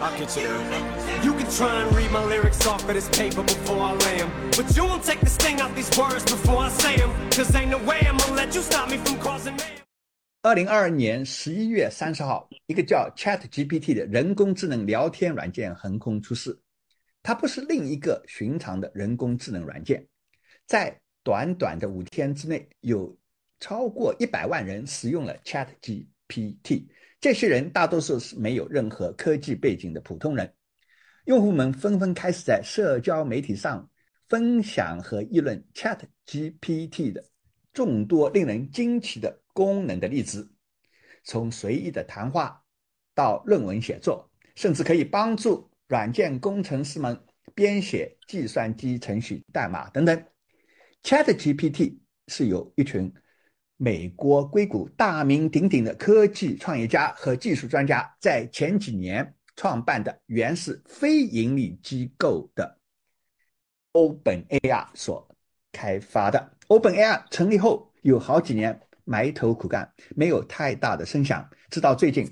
I'll get you there. You can try and read my lyrics off of this paper before I lay 'em. But you won't take the sting out these words before I say 'em. Cause ain't no way I'm gonna let you stop me from causing me. 二零二二年十一月三十号，一个叫 Chat GPT 的人工智能聊天软件横空出世。它不是另一个寻常的人工智能软件，在短短的五天之内，有超过一百万人使用了 Chat GPT。这些人大多数是没有任何科技背景的普通人。用户们纷纷开始在社交媒体上分享和议论 Chat GPT 的众多令人惊奇的功能的例子，从随意的谈话到论文写作，甚至可以帮助软件工程师们编写计算机程序代码等等。ChatGPT 是由一群美国硅谷大名鼎鼎的科技创业家和技术专家在前几年创办的原是非盈利机构的 OpenAI 所开发的。OpenAI 成立后有好几年埋头苦干，没有太大的声响，直到最近。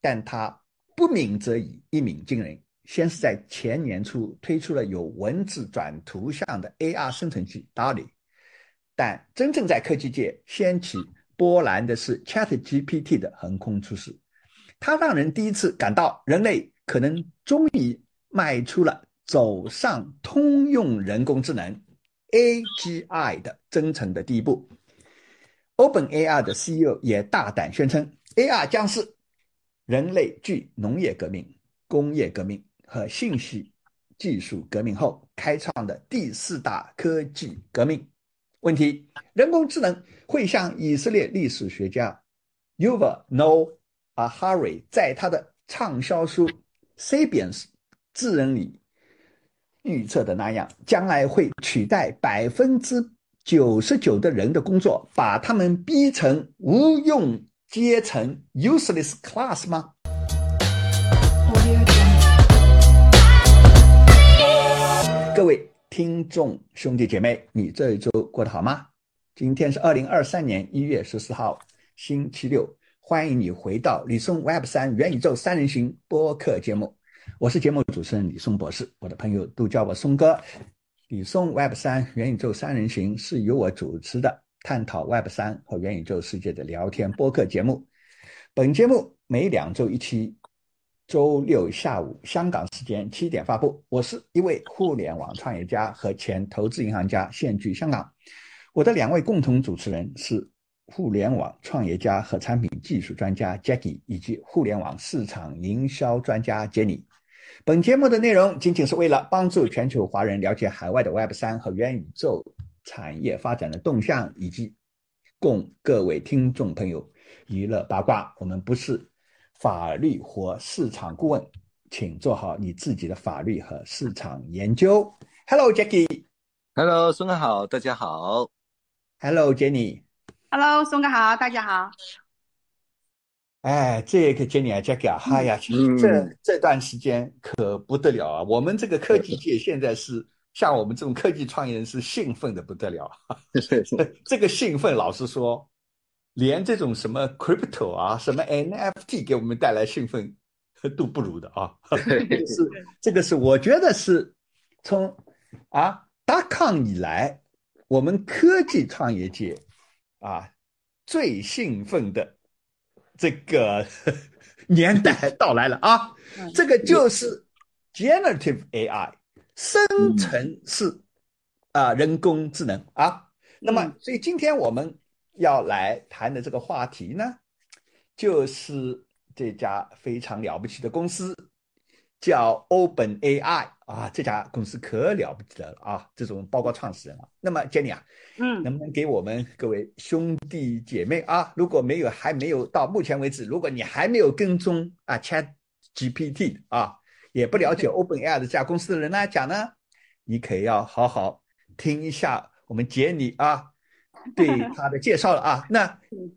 但他不鸣则已，一鸣惊人。先是在前年初推出了有文字转图像的 AR 生成器 DALL-E，但真正在科技界掀起波澜的是 ChatGPT 的横空出世。它让人第一次感到人类可能终于迈出了走上通用人工智能 AGI 的征程的第一步。OpenAI 的 CEO 也大胆宣称，AR 将是人类继农业革命、工业革命。和信息技术革命后开创的第四大科技革命。问题：人工智能会像以色列历史学家 Yuval Noah Harari 在他的畅销书《Sapiens》智人里预测的那样，将来会取代百分之九十九的人的工作，把他们逼成无用阶层 （useless class） 吗？各位听众兄弟姐妹，你这一周过得好吗？今天是二零二三年一月十四号，星期六。欢迎你回到李松 Web 三元宇宙三人行播客节目，我是节目主持人李松博士，我的朋友都叫我松哥。李松 Web 三元宇宙三人行是由我主持的，探讨 Web 三和元宇宙世界的聊天播客节目。本节目每两周一期。周六下午香港时间七点发布。我是一位互联网创业家和前投资银行家，现居香港。我的两位共同主持人是互联网创业家和产品技术专家 Jackie，以及互联网市场营销专家 Jenny。本节目的内容仅仅是为了帮助全球华人了解海外的 Web 三和元宇宙产业发展的动向，以及供各位听众朋友娱乐八卦。我们不是。法律或市场顾问，请做好你自己的法律和市场研究。Hello，Jackie。Hello，松哥好，大家好。Hello，Jenny。Hello，松哥好，大家好。哎，这个 Jenny 啊，Jackie 啊，哎呀，这这段时间可不得了啊！我们这个科技界现在是像我们这种科技创业人是兴奋的不得了。这个兴奋，老实说。连这种什么 crypto 啊，什么 NFT 给我们带来兴奋都不如的啊！是这个是我觉得是从啊大康以来，我们科技创业界啊最兴奋的这个 年代到来了啊！这个就是 generative AI 生成式啊人工智能啊。那么，所以今天我们。要来谈的这个话题呢，就是这家非常了不起的公司，叫 Open AI 啊，这家公司可了不起了啊！这种包括创始人啊，那么 Jenny 啊，嗯，能不能给我们各位兄弟姐妹啊，如果没有还没有到目前为止，如果你还没有跟踪啊 Chat GPT 啊，也不了解 Open AI 的这家公司的人来讲呢，你可要好好听一下我们杰尼啊。对他的介绍了啊，那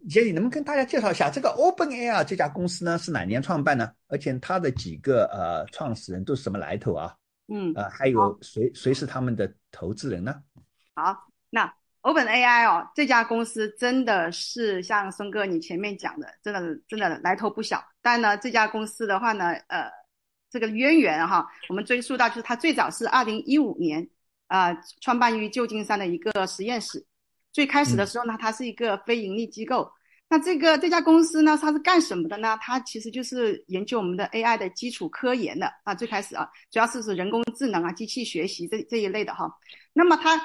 杰里能不能跟大家介绍一下这个 OpenAI 这家公司呢？是哪年创办呢？而且它的几个呃创始人都是什么来头啊？嗯，呃，还有谁谁是他们的投资人呢？好，那 OpenAI 哦，这家公司真的是像松哥你前面讲的，真的真的来头不小。但呢，这家公司的话呢，呃，这个渊源哈，我们追溯到就是它最早是二零一五年啊，创办于旧金山的一个实验室。最开始的时候呢，它是一个非盈利机构。那这个这家公司呢，它是干什么的呢？它其实就是研究我们的 AI 的基础科研的啊。最开始啊，主要是指人工智能啊、机器学习这这一类的哈。那么它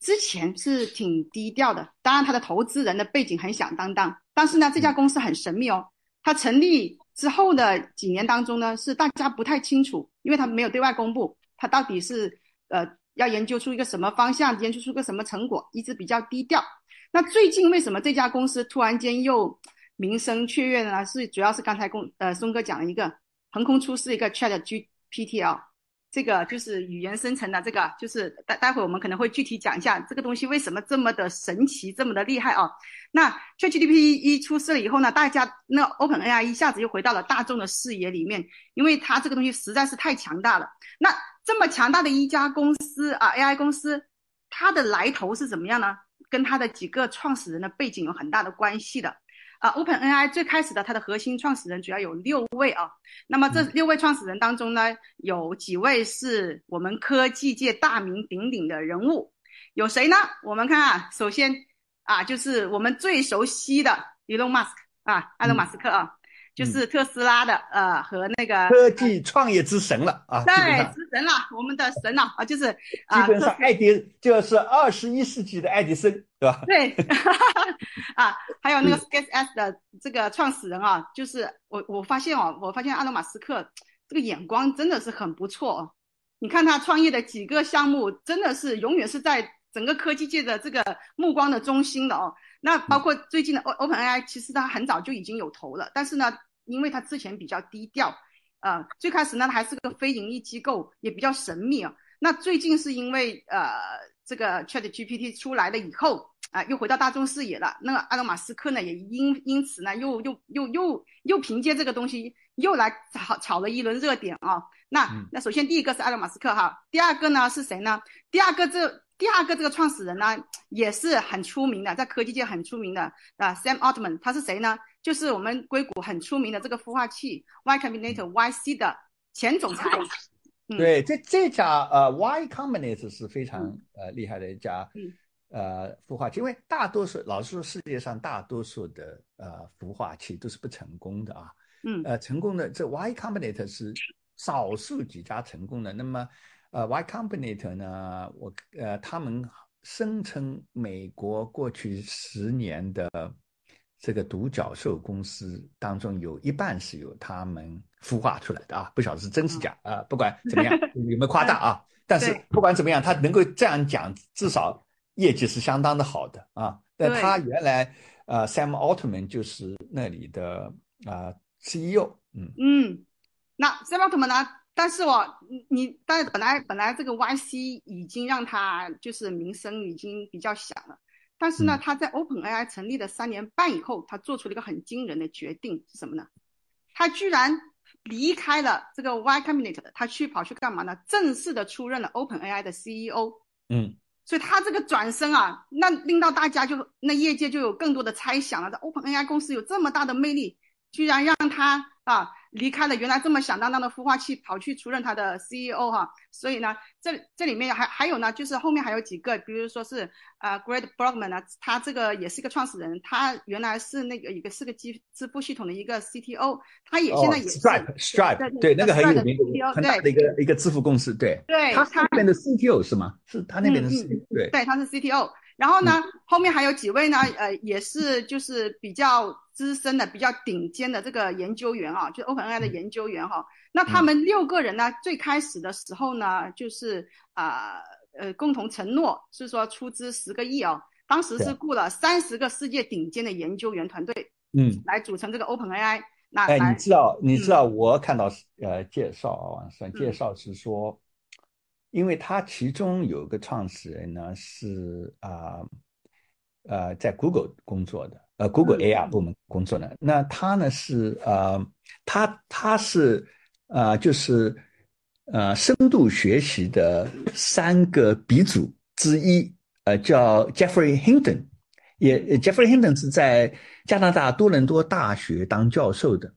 之前是挺低调的，当然它的投资人的背景很响当当。但是呢，这家公司很神秘哦。它成立之后的几年当中呢，是大家不太清楚，因为它没有对外公布，它到底是呃要研究出一个什么方向，研究出个什么成果，一直比较低调。那最近为什么这家公司突然间又名声雀跃呢？是主要是刚才公呃松哥讲了一个横空出世一个 Chat GPT 啊，这个就是语言生成的这个，就是待待会我们可能会具体讲一下这个东西为什么这么的神奇，这么的厉害啊。那 Chat GPT 一出世了以后呢，大家那 Open AI 一下子又回到了大众的视野里面，因为它这个东西实在是太强大了。那这么强大的一家公司啊，AI 公司，它的来头是怎么样呢？跟它的几个创始人的背景有很大的关系的，啊，Open AI 最开始的它的核心创始人主要有六位啊，那么这六位创始人当中呢，有几位是我们科技界大名鼎鼎的人物，有谁呢？我们看啊，首先啊，就是我们最熟悉的 Elon Musk 啊，埃隆·马斯克啊。就是特斯拉的呃和那个科技创业之神了啊，对，之神了，我们的神了啊，就是基本上爱迪就是二十一世纪的爱迪生，对吧？对，啊，还有那个 SpaceX 的这个创始人啊，就是我我发现哦，我发现阿隆马斯克这个眼光真的是很不错哦。你看他创业的几个项目，真的是永远是在整个科技界的这个目光的中心的哦。那包括最近的 Open AI，其实它很早就已经有投了，但是呢。因为他之前比较低调，呃，最开始呢还是个非盈利机构，也比较神秘啊。那最近是因为呃这个 Chat GPT 出来了以后啊，又回到大众视野了。那个埃隆·马斯克呢，也因因此呢，又又又又又凭借这个东西又来炒炒了一轮热点啊。那那首先第一个是埃隆·马斯克哈，第二个呢是谁呢？第二个这第二个这个创始人呢也是很出名的，在科技界很出名的啊，Sam Altman，他是谁呢？就是我们硅谷很出名的这个孵化器 Y Combinator YC 的前总裁。对，这这家呃 Y Combinator 是非常呃厉害的一家呃孵化器，因为大多数老实说，世界上大多数的呃孵化器都是不成功的啊。嗯。呃，成功的这 Y Combinator 是少数几家成功的。那么呃 Y Combinator 呢，我呃他们声称美国过去十年的。这个独角兽公司当中有一半是由他们孵化出来的啊，不晓得是真是假啊。不管怎么样，有没有夸大啊？但是不管怎么样，他能够这样讲，至少业绩是相当的好的啊。但他原来呃，Sam Altman 就是那里的啊 CEO。嗯嗯，那 Sam Altman 呢？但是我你你，但是本来本来这个 YC 已经让他就是名声已经比较响了。但是呢，他在 OpenAI 成立的三年半以后，他做出了一个很惊人的决定是什么呢？他居然离开了这个 Y Combinator，他去跑去干嘛呢？正式的出任了 OpenAI 的 CEO。嗯，所以他这个转身啊，那令到大家就那业界就有更多的猜想了。这 OpenAI 公司有这么大的魅力，居然让他啊。离开了原来这么响当当的孵化器，跑去出任他的 CEO 哈，所以呢，这这里面还还有呢，就是后面还有几个，比如说是啊，Greg Brockman 呢，他这个也是一个创始人，他原来是那个一个是个支支付系统的一个 CTO，他也现在也是 Stripe，Stripe 对那个很有名的很大的一个一个支付公司，对，对，他那边的 CTO 是吗？是他那边的 CTO，对，对，他是 CTO。然后呢，后面还有几位呢？呃，也是就是比较资深的、比较顶尖的这个研究员啊，就 OpenAI 的研究员哈。那他们六个人呢，最开始的时候呢，就是啊呃共同承诺是说出资十个亿哦，当时是雇了三十个世界顶尖的研究员团队，嗯，来组成这个 OpenAI。那哎，你知道你知道我看到呃介绍啊，网上介绍是说。因为他其中有个创始人呢是啊呃在 Google 工作的，呃 Google AI 部门工作的。那他呢是呃他他是呃就是呃深度学习的三个鼻祖之一，呃叫 Jeffrey Hinton，也 Jeffrey Hinton 是在加拿大多伦多大学当教授的。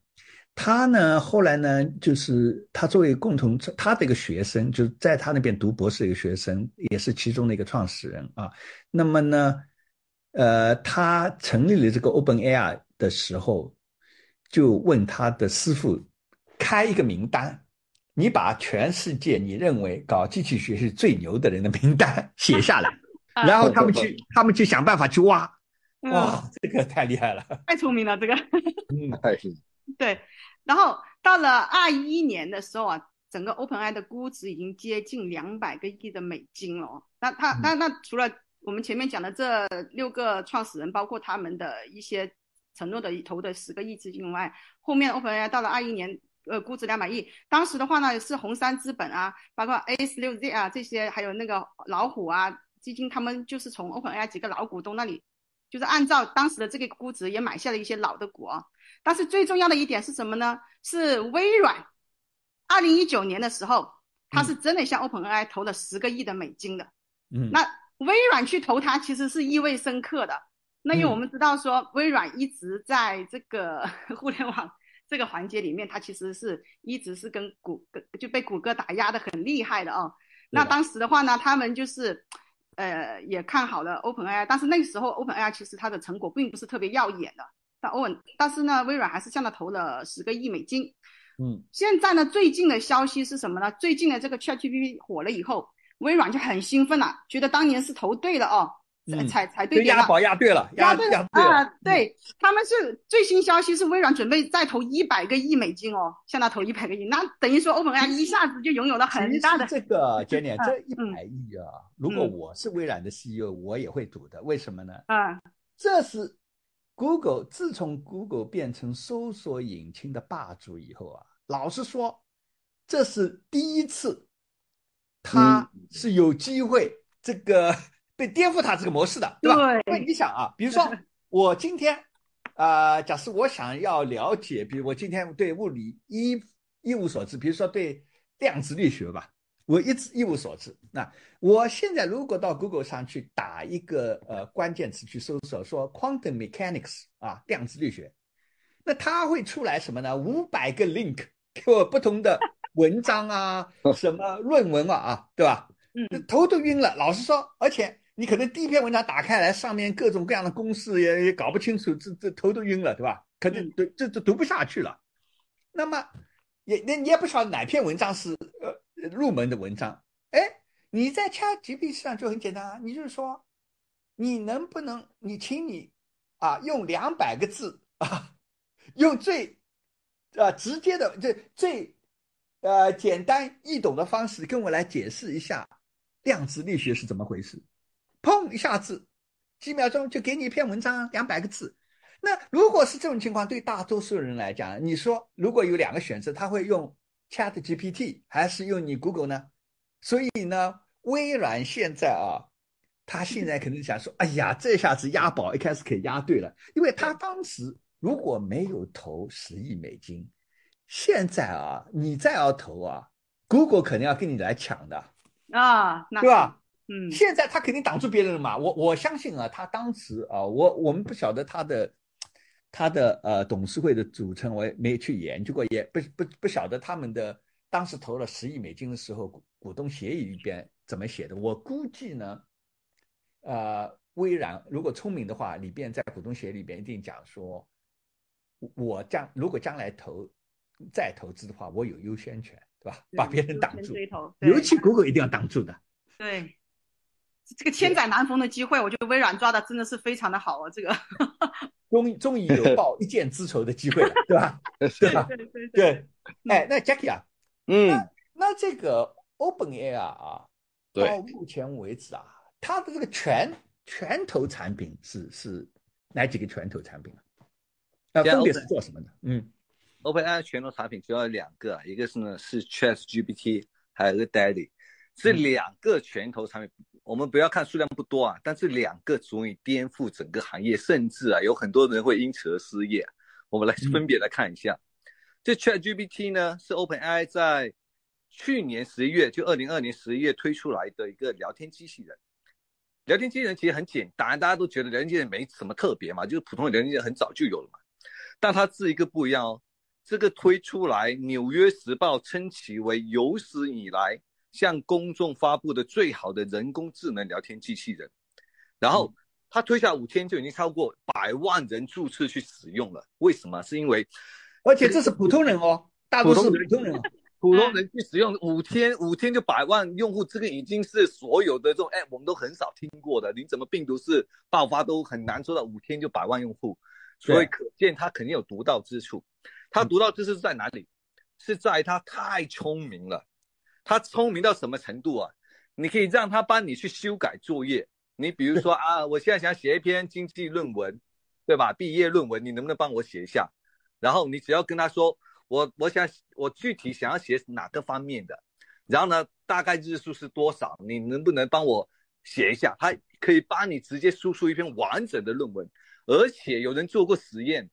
他呢，后来呢，就是他作为共同他的一个学生，就是在他那边读博士的一个学生，也是其中的一个创始人啊。那么呢，呃，他成立了这个 OpenAI 的时候，就问他的师傅开一个名单，你把全世界你认为搞机器学习最牛的人的名单写下来，然后他们去，他们去想办法去挖。哇，这个太厉害了，太聪明了，这个。嗯，太是。对，然后到了二一年的时候啊，整个 OpenAI 的估值已经接近两百个亿的美金了。那他那那除了我们前面讲的这六个创始人，包括他们的一些承诺的投的十个亿资金外，后面 OpenAI 到了二一年，呃，估值两百亿。当时的话呢，是红杉资本啊，包括 A 十六 Z 啊这些，还有那个老虎啊基金，他们就是从 OpenAI 几个老股东那里。就是按照当时的这个估值，也买下了一些老的股啊。但是最重要的一点是什么呢？是微软，二零一九年的时候，他是真的向 OpenAI 投了十个亿的美金的。嗯，那微软去投它，其实是意味深刻的。那因为我们知道说，微软一直在这个 互联网这个环节里面，它其实是一直是跟谷歌就被谷歌打压的很厉害的哦。那当时的话呢，他们就是。呃，也看好了 OpenAI，但是那个时候 OpenAI 其实它的成果并不是特别耀眼的。但 Open，但是呢，微软还是向他投了十个亿美金。嗯，现在呢，最近的消息是什么呢？最近的这个 ChatGPT 火了以后，微软就很兴奋了，觉得当年是投对了哦，才才对押宝押对了，押对了啊！对，他们是最新消息是微软准备再投一百个亿美金哦，向他投一百个亿，那等于说 OpenAI 一下子就拥有了很大的这个 Jenny，这一百亿啊。如果我是微软的 CEO，我也会赌的。为什么呢？啊，这是 Google 自从 Google 变成搜索引擎的霸主以后啊，老实说，这是第一次，它是有机会这个 被颠覆它这个模式的，对吧？因为你想啊，比如说 我今天啊，假设我想要了解，比如我今天对物理一一无所知，比如说对量子力学吧。我一直一无所知。那我现在如果到 Google 上去打一个呃关键词去搜索，说 quantum mechanics 啊，量子力学，那它会出来什么呢？五百个 link 给我不同的文章啊，什么论文啊啊，对吧？嗯，头都晕了。老实说，而且你可能第一篇文章打开来，上面各种各样的公式也也搞不清楚，这这头都晕了，对吧？可能读这这读不下去了。那么也那你也不晓得哪篇文章是呃。入门的文章，哎，你在 ChatGPT 上就很简单啊，你就是说，你能不能，你请你啊，用两百个字啊，用最啊直接的、最最呃简单易懂的方式跟我来解释一下量子力学是怎么回事？砰一下子，几秒钟就给你一篇文章，两百个字。那如果是这种情况，对大多数人来讲，你说如果有两个选择，他会用？Chat GPT 还是用你 Google 呢？所以呢，微软现在啊，他现在可能想说：“哎呀，这下子押宝一开始可以押对了，因为他当时如果没有投十亿美金，现在啊，你再要投啊，Google 肯定要跟你来抢的啊，对吧？嗯，现在他肯定挡住别人了嘛。我我相信啊，他当时啊，我我们不晓得他的。他的呃董事会的组成我也没去研究过，也不不不晓得他们的当时投了十亿美金的时候股股东协议里边怎么写的。我估计呢，呃，微软如果聪明的话，里边在股东协议里边一定讲说，我将如果将来投再投资的话，我有优先权，对吧？把别人挡住，尤其谷歌一定要挡住的。对。这个千载难逢的机会，我觉得微软抓的真的是非常的好啊！这个终终于有 报一箭之仇的机会了，对吧？对吧？对对对。哎，那 Jackie 啊，嗯，那这个 OpenAI 啊，到目前为止啊，它的这个拳拳头产品是是哪几个拳头产品啊？那分别是做什么的？嗯，OpenAI 拳头产品主要有两个，一个是呢是 ChatGPT，还有一个 Daddy，这两个拳头产品。我们不要看数量不多啊，但是两个足以颠覆整个行业，甚至啊有很多人会因此而失业。我们来分别来看一下，这 ChatGPT 呢是 OpenAI 在去年十一月，就二零二年十一月推出来的一个聊天机器人。聊天机器人其实很简单，大家都觉得聊天机器人没什么特别嘛，就是普通的聊天机器人很早就有了嘛。但它是一个不一样哦，这个推出来，《纽约时报》称其为有史以来向公众发布的最好的人工智能聊天机器人。然后他推下五天就已经超过百万人注册去使用了。为什么？是因为而且这是普通人哦，大多数普通人普通人哦。普通人去使用五天，五天就百万用户，这个已经是所有的这种 app 我们都很少听过的。你怎么病毒是爆发都很难做到五天就百万用户，所以可见它肯定有独到之处。它独到之处是在哪里？是在它太聪明了。它聪明到什么程度啊？你可以让他帮你去修改作业。你比如说 啊，我现在想写一篇经济论文，对吧？毕业论文，你能不能帮我写一下？然后你只要跟他说。我我想我具体想要写哪个方面的，然后呢，大概日数是多少？你能不能帮我写一下？他可以帮你直接输出一篇完整的论文，而且有人做过实验，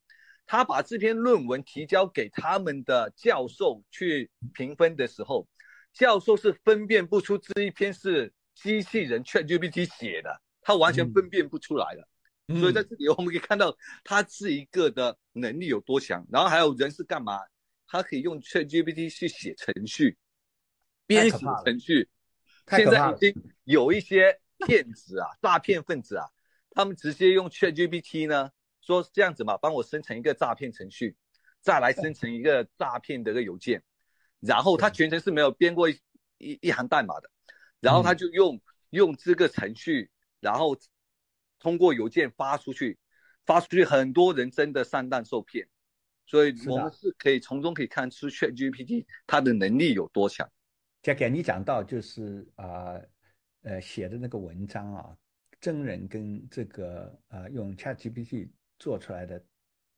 他把这篇论文提交给他们的教授去评分的时候，教授是分辨不出这一篇是机器人 ChatGPT 写的，他完全分辨不出来的。所以在这里 我们可以看到，他是一个的能力有多强。然后还有人是干嘛？他可以用 ChatGPT 去写程序，编写程序。现在已经有一些骗子啊、诈骗分子啊，他们直接用 ChatGPT 呢，说这样子嘛，帮我生成一个诈骗程序，再来生成一个诈骗的一个邮件，然后他全程是没有编过一一一行代码的，然后他就用用这个程序，然后通过邮件发出去，发出去，很多人真的上当受骗。所以我们是可以从中可以看出 ChatGPT 它的能力有多强。Jack，你讲到就是啊，呃，写的那个文章啊，真人跟这个呃用 ChatGPT 做出来的，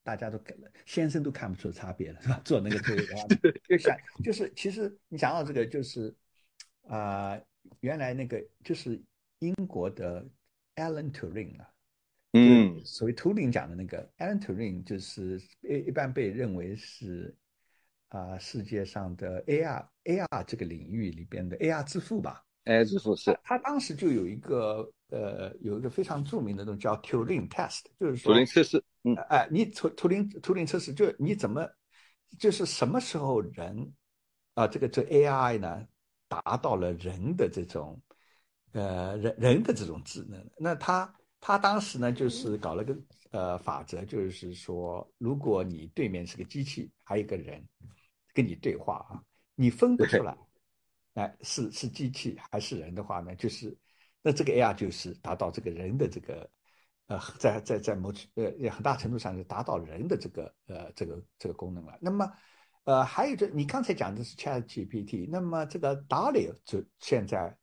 大家都先生都看不出差别了，是吧？做那个推的话，就想就是其实你想到这个就是啊，原来那个就是英国的 Alan Turing 啊。嗯，所谓图灵奖的那个 Alan Turing，就是一一般被认为是啊世界上的 AR AR 这个领域里边的 AR 之父吧。哎，之父是。他当时就有一个呃有一个非常著名的东西叫 Turing Test，就是说图灵测试。嗯，哎，你图图灵图灵测试，就你怎么就是什么时候人啊这个这 AI 呢达到了人的这种呃人人的这种智能？那他。他当时呢，就是搞了个呃法则，就是说，如果你对面是个机器，还有一个人跟你对话啊，你分不出来，哎，是是机器还是人的话呢，就是那这个 AR 就是达到这个人的这个呃，在在在某呃很大程度上是达到人的这个呃这个这个功能了。那么呃还有就你刚才讲的是 ChatGPT，那么这个 DALL-E 就现在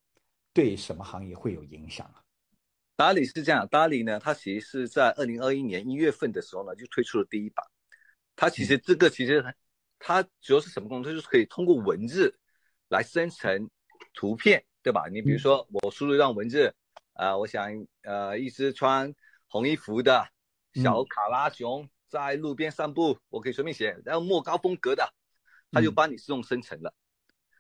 对什么行业会有影响啊？达里是这样，达里呢，它其实是在二零二一年一月份的时候呢，就推出了第一版。它其实这个其实它主要是什么功能？它就是可以通过文字来生成图片，对吧？你比如说我输入一段文字，啊，我想呃一只穿红衣服的小卡拉熊在路边散步，我可以随便写，然后莫高风格的，它就帮你自动生成了。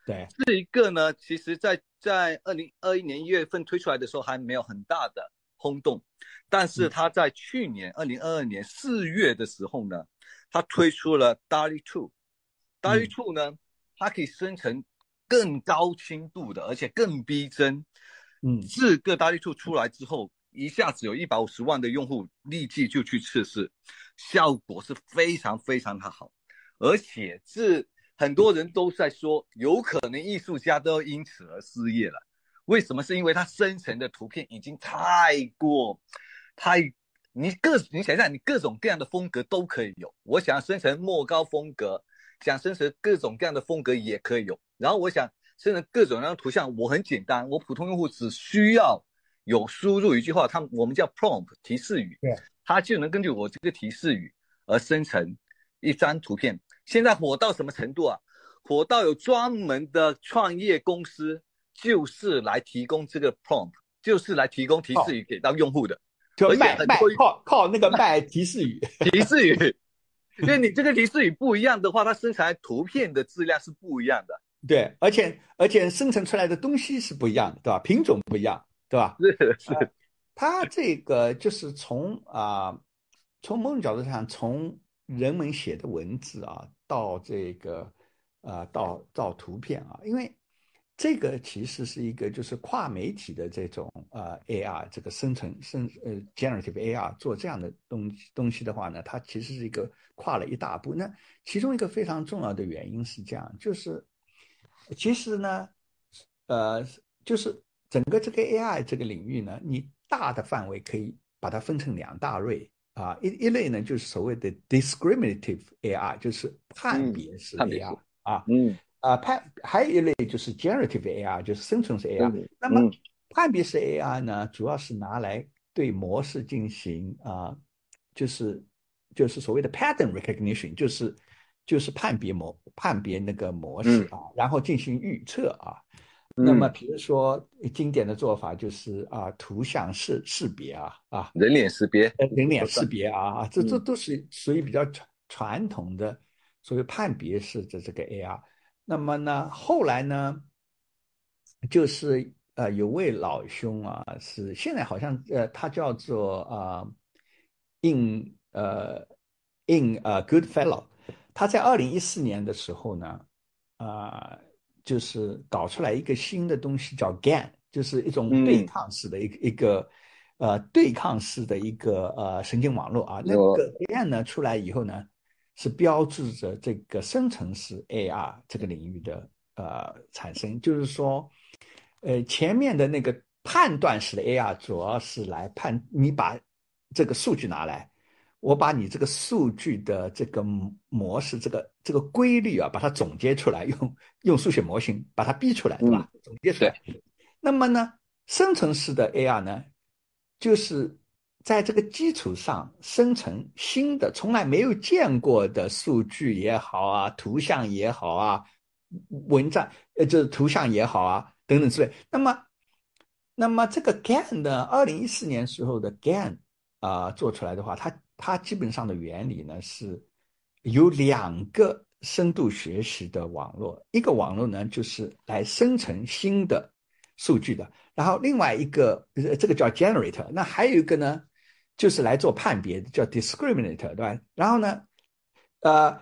对，这一个呢，其实在在二零二一年一月份推出来的时候还没有很大的轰动，但是它在去年二零二二年四月的时候呢，它推出了 DALL-E Two，DALL-E Two 呢，它可以生成更高清度的，而且更逼真。嗯，这个 DALL-E Two 出来之后，一下子有一百五十万的用户立即就去测试，效果是非常非常的好，而且这。很多人都在说，有可能艺术家都要因此而失业了。为什么？是因为它生成的图片已经太过，太你各你想想，你各种各样的风格都可以有。我想生成莫高风格，想生成各种各样的风格也可以有。然后我想生成各种各样的图像，我很简单，我普通用户只需要有输入一句话，他我们叫 prompt 提示语，对，它就能根据我这个提示语而生成一张图片。现在火到什么程度啊？火到有专门的创业公司，就是来提供这个 prompt，就是来提供提示语给到用户的，就卖卖靠靠那个卖提示语，提示语，因为你这个提示语不一样的话，它生成图片的质量是不一样的。对，而且而且生成出来的东西是不一样的，对吧？品种不一样，对吧？是是，它这个就是从啊，从某种角度上从。人们写的文字啊，到这个啊，到到图片啊，因为这个其实是一个就是跨媒体的这种呃 AR 这个生成生呃 generative AR 做这样的东东西的话呢，它其实是一个跨了一大步。那其中一个非常重要的原因是这样，就是其实呢，呃，就是整个这个 AI 这个领域呢，你大的范围可以把它分成两大类。啊，一一类呢，就是所谓的 discriminative AI，就是判别式 AI 啊，嗯，啊判还有一类就是 generative AI，就是生成式 AI。那么判别式 AI 呢，主要是拿来对模式进行啊，就是就是所谓的 pattern recognition，就是就是判别模判别那个模式啊，然后进行预测啊。那么，比如说，经典的做法就是啊，图像识识别啊，啊，人脸识别，人脸识别啊，这这都是属于比较传传统的所谓判别式的这个 AR。那么呢，后来呢，就是呃，有位老兄啊，是现在好像呃，他叫做啊，In 呃，In 呃，Goodfellow，他在二零一四年的时候呢，啊。就是搞出来一个新的东西叫 GAN，就是一种对抗式的一个一个呃对抗式的一个呃神经网络啊。那个 GAN 呢出来以后呢，是标志着这个生成式 AR 这个领域的呃产生。就是说，呃前面的那个判断式的 AR 主要是来判你把这个数据拿来。我把你这个数据的这个模式、这个这个规律啊，把它总结出来，用用数学模型把它逼出来，对吧？总结出来。那么呢，生成式的 AR 呢，就是在这个基础上生成新的、从来没有见过的数据也好啊，图像也好啊，文章呃，就是图像也好啊，等等之类。那么，那么这个 GAN 的二零一四年时候的 GAN 啊，做出来的话，它它基本上的原理呢是有两个深度学习的网络，一个网络呢就是来生成新的数据的，然后另外一个这个叫 generator，那还有一个呢就是来做判别的，叫 discriminator，对吧？然后呢，呃，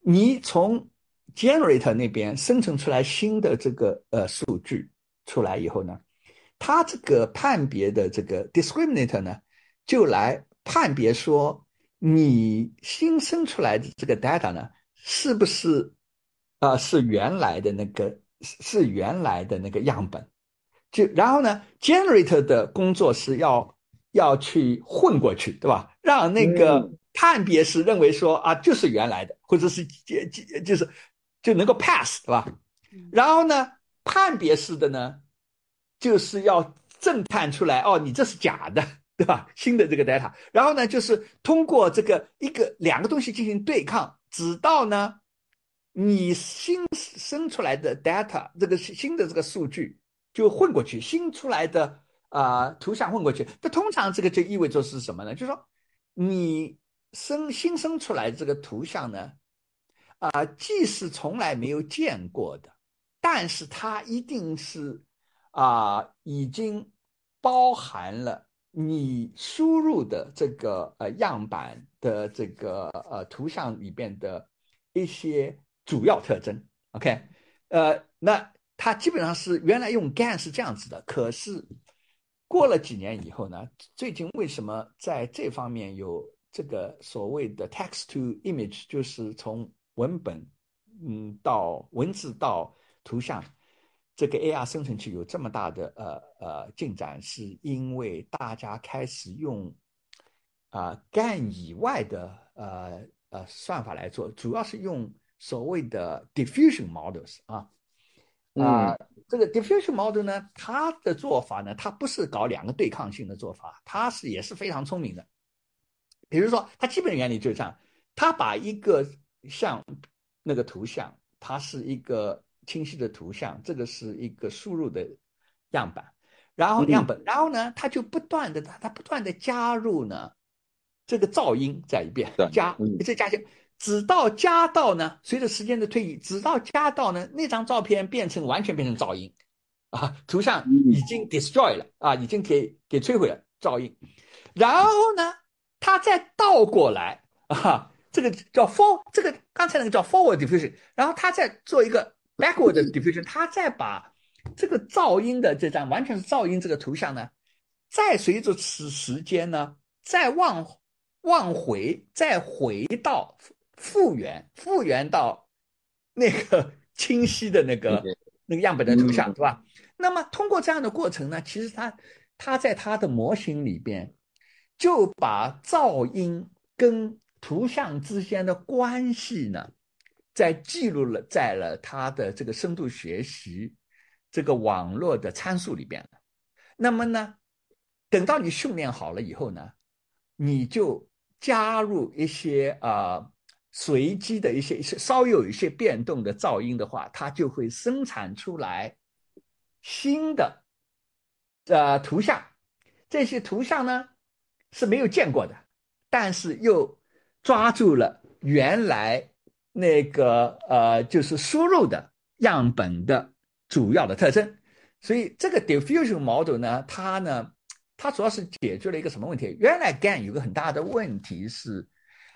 你从 generator 那边生成出来新的这个呃数据出来以后呢，它这个判别的这个 discriminator 呢就来。判别说你新生出来的这个 data 呢，是不是啊是原来的那个是原来的那个样本？就然后呢，generator 的工作是要要去混过去，对吧？让那个判别是认为说啊就是原来的，或者是就就就是就能够 pass，对吧？然后呢，判别式的呢，就是要侦探出来哦，你这是假的。对吧？新的这个 data，然后呢，就是通过这个一个两个东西进行对抗，直到呢，你新生出来的 data 这个新的这个数据就混过去，新出来的啊图像混过去。那通常这个就意味着是什么呢？就是说你生新生出来这个图像呢，啊，既是从来没有见过的，但是它一定是啊已经包含了。你输入的这个呃样板的这个呃图像里边的一些主要特征，OK，呃，那它基本上是原来用 GAN 是这样子的，可是过了几年以后呢，最近为什么在这方面有这个所谓的 text to image，就是从文本嗯到文字到图像？这个 AR 生成器有这么大的呃呃进展，是因为大家开始用啊 GAN 以外的呃呃算法来做，主要是用所谓的 diffusion models 啊啊，这个 diffusion model 呢，它的做法呢，它不是搞两个对抗性的做法，它是也是非常聪明的。比如说，它基本原理就是这样，它把一个像那个图像，它是一个。清晰的图像，这个是一个输入的样板，然后样本，然后呢，它就不断的，它它不断的加入呢，这个噪音在一边加，一直加加，直到加到呢，随着时间的推移，直到加到呢，那张照片变成完全变成噪音，啊，图像已经 destroy 了啊，已经给给摧毁了噪音，然后呢，它再倒过来啊，这个叫 for 这个刚才那个叫 forward diffusion，然后他再做一个 backward diffusion，它再把这个噪音的这张完全是噪音这个图像呢，再随着此时间呢，再往往回，再回到复原，复原到那个 清晰的那个那个样本的图像，对吧？那么通过这样的过程呢，其实它它在它的模型里边就把噪音跟图像之间的关系呢，在记录了在了他的这个深度学习这个网络的参数里边了。那么呢，等到你训练好了以后呢，你就加入一些啊随机的一些一些稍有一些变动的噪音的话，它就会生产出来。新的呃图像，这些图像呢是没有见过的，但是又抓住了原来那个呃就是输入的样本的主要的特征，所以这个 diffusion model 呢，它呢它主要是解决了一个什么问题？原来 GAN 有个很大的问题是，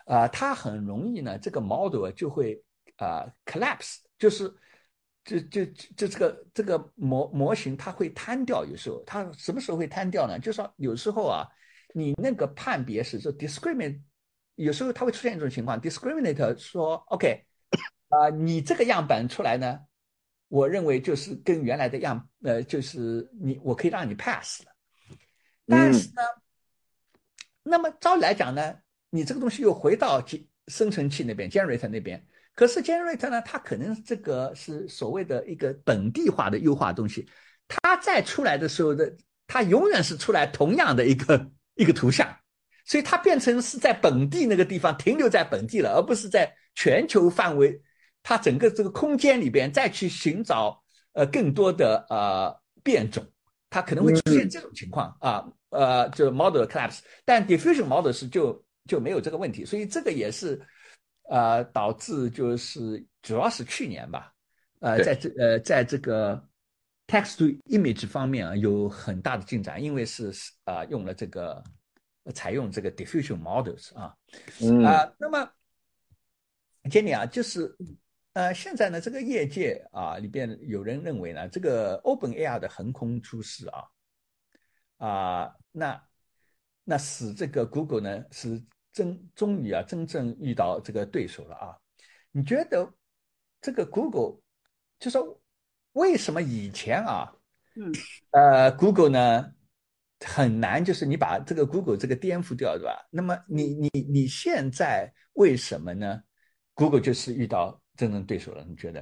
啊，它很容易呢这个 model 就会啊 collapse，就是。就就就这个这个模模型，它会瘫掉。有时候它什么时候会瘫掉呢？就是说有时候啊，你那个判别是说 discriminate，有时候它会出现一种情况，discriminate 说 OK，啊，你这个样本出来呢，我认为就是跟原来的样，呃，就是你我可以让你 pass 了。但是呢，那么照理来讲呢，你这个东西又回到生成器那边，generator 那边。可是 generator 呢，它可能这个是所谓的一个本地化的优化东西，它再出来的时候的，它永远是出来同样的一个一个图像，所以它变成是在本地那个地方停留在本地了，而不是在全球范围，它整个这个空间里边再去寻找呃更多的呃变种，它可能会出现这种情况啊，呃，就 model collapse，但 diffusion model 是就就没有这个问题，所以这个也是。呃，导致就是主要是去年吧，呃，在这呃，在这个 text to image 方面啊，有很大的进展，因为是啊，用了这个采用这个 diffusion models 啊，啊，那么，Jenny 啊，就是呃，现在呢，这个业界啊里边有人认为呢，这个 OpenAI 的横空出世啊，啊，那那使这个 Google 呢是。真终于啊，真正遇到这个对手了啊！你觉得这个 Google 就说为什么以前啊，嗯，呃，Google 呢很难，就是你把这个 Google 这个颠覆掉，对吧？那么你你你现在为什么呢？Google 就是遇到竞争对手了？你觉得？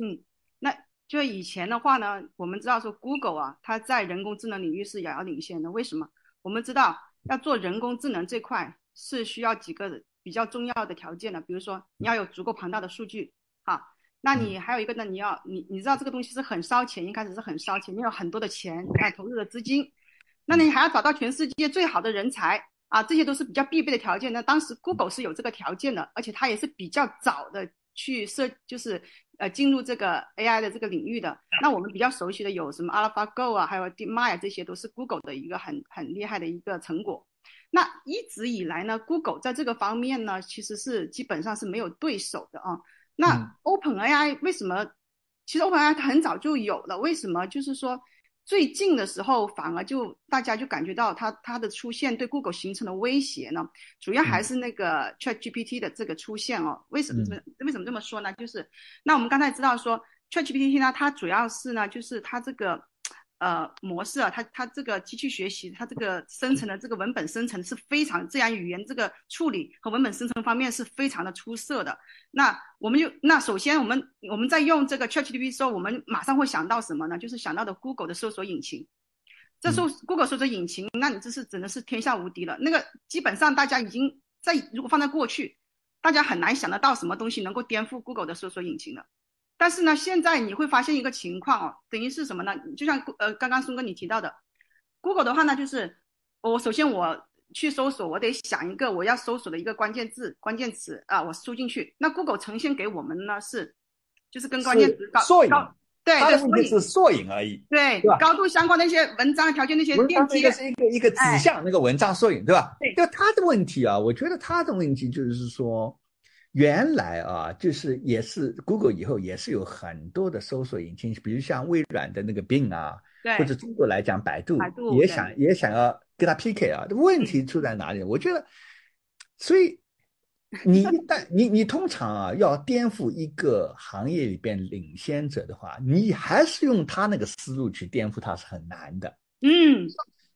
嗯，那就以前的话呢，我们知道说 Google 啊，它在人工智能领域是遥遥领先的。为什么？我们知道要做人工智能这块。是需要几个比较重要的条件的，比如说你要有足够庞大的数据，哈，那你还有一个呢，你要你你知道这个东西是很烧钱，一开始是很烧钱，你有很多的钱来投入的资金，那你还要找到全世界最好的人才啊，这些都是比较必备的条件。那当时 Google 是有这个条件的，而且它也是比较早的去设，就是呃进入这个 AI 的这个领域的。那我们比较熟悉的有什么 AlphaGo 啊，还有 DeepMind 这些都是 Google 的一个很很厉害的一个成果。那一直以来呢，Google 在这个方面呢，其实是基本上是没有对手的啊。那 OpenAI 为什么？其实 OpenAI 它很早就有了，为什么？就是说最近的时候，反而就大家就感觉到它它的出现对 Google 形成了威胁呢？主要还是那个 ChatGPT 的这个出现哦。为什么为什么这么说呢？就是那我们刚才知道说 ChatGPT 呢，它主要是呢，就是它这个。呃，模式啊，它它这个机器学习，它这个生成的这个文本生成是非常自然语言这个处理和文本生成方面是非常的出色的。那我们就那首先我们我们在用这个 ChatGPT 时候，我们马上会想到什么呢？就是想到的 Google 的搜索引擎。这时候 Google 搜索引擎，那你这是真的是天下无敌了。那个基本上大家已经在如果放在过去，大家很难想得到什么东西能够颠覆 Google 的搜索引擎的。但是呢，现在你会发现一个情况哦，等于是什么呢？就像呃刚刚松哥你提到的，Google 的话呢，就是我首先我去搜索，我得想一个我要搜索的一个关键字、关键词啊，我输进去。那 Google 呈现给我们呢是，就是跟关键词高高对它的问题是缩影而已。对对高度相关的一些文章条件那些链接是一个一个指向那个文章缩影，对吧？对就他的问题啊，我觉得他的问题就是说，原来啊，就是也是 Google 以后也是有很多的搜索引擎，比如像微软的那个 Bing 啊，对或者中国来讲百度百度对也想也想要跟他 PK 啊，问题出在哪里？我觉得，所以你一旦你 你通常啊要颠覆一个行业里边领先者的话，你还是用他那个思路去颠覆他是很难的。嗯，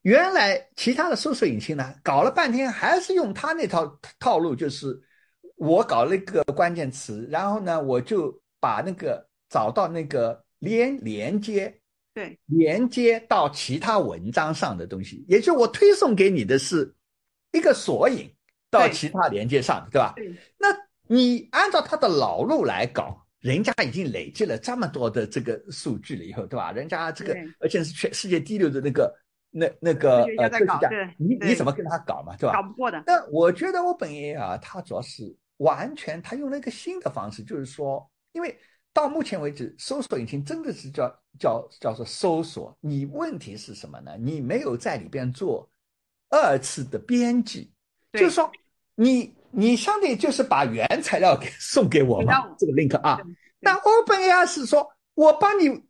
原来其他的搜索引擎呢，搞了半天还是用他那套套路，就是我搞了一个关键词，然后呢，我就把那个找到那个连连接，对，连接到其他文章上的东西，也就是我推送给你的是一个索引到其他连接上，对吧？对。那你按照他的老路来搞，人家已经累积了这么多的这个数据了以后，对吧？人家这个而且是全世界第六的那个那那个呃科学家你你怎么跟他搞嘛，对吧？搞不过的，但我觉得 OpenAI 啊，他主要是完全他用了一个新的方式，就是说，因为到目前为止，搜索引擎真的是叫叫叫做搜索，你问题是什么呢？你没有在里边做二次的编辑，就是说你你相当于就是把原材料给 送给我嘛给到我，这个 link 啊对。那 OpenAI 是说我帮你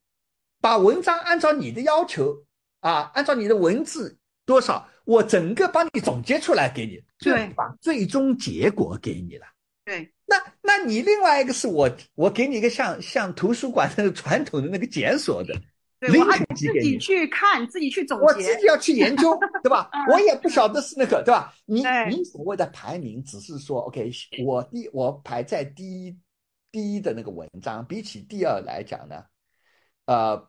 把文章按照你的要求啊，按照你的文字多少，我整个帮你总结出来给你，就对把最终结果给你了。对那那你另外一个是我我给你一个像像图书馆那个传统的那个检索的，对，我自己去看，自己去总结我自己，要去研究，对吧？嗯我也不晓得是那个，对吧？你你所谓的排名，只是说，OK，我第我排在第一第一的那个文章，比起第二来讲呢，呃，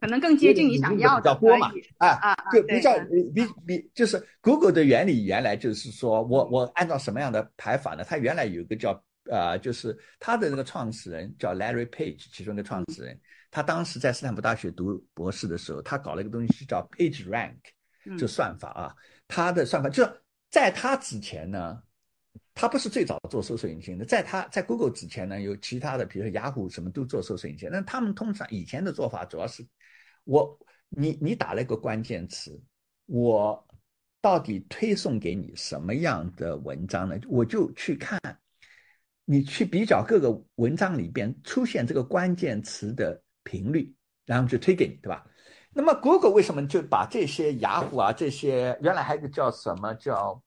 可能更接近你想要的比较多嘛，啊啊啊就比较对比比就是 Google 的原理原来就是说我我按照什么样的排法呢？它原来有一个叫呃，就是它的那个创始人叫 Larry Page，其中的创始人，他当时在斯坦福大学读博士的时候，他搞了一个东西叫 Page Rank，嗯就算法啊，他的算法就是在他之前呢。他不是最早做搜索引擎的，在他在 Google 之前呢，有其他的，比如说雅虎什么都做搜索引擎。那他们通常以前的做法主要是，我你你打了一个关键词，我到底推送给你什么样的文章呢？我就去看，你去比较各个文章里边出现这个关键词的频率，然后就推给你，对吧？那么 Google 为什么就把这些雅虎啊这些原来还有个叫什么叫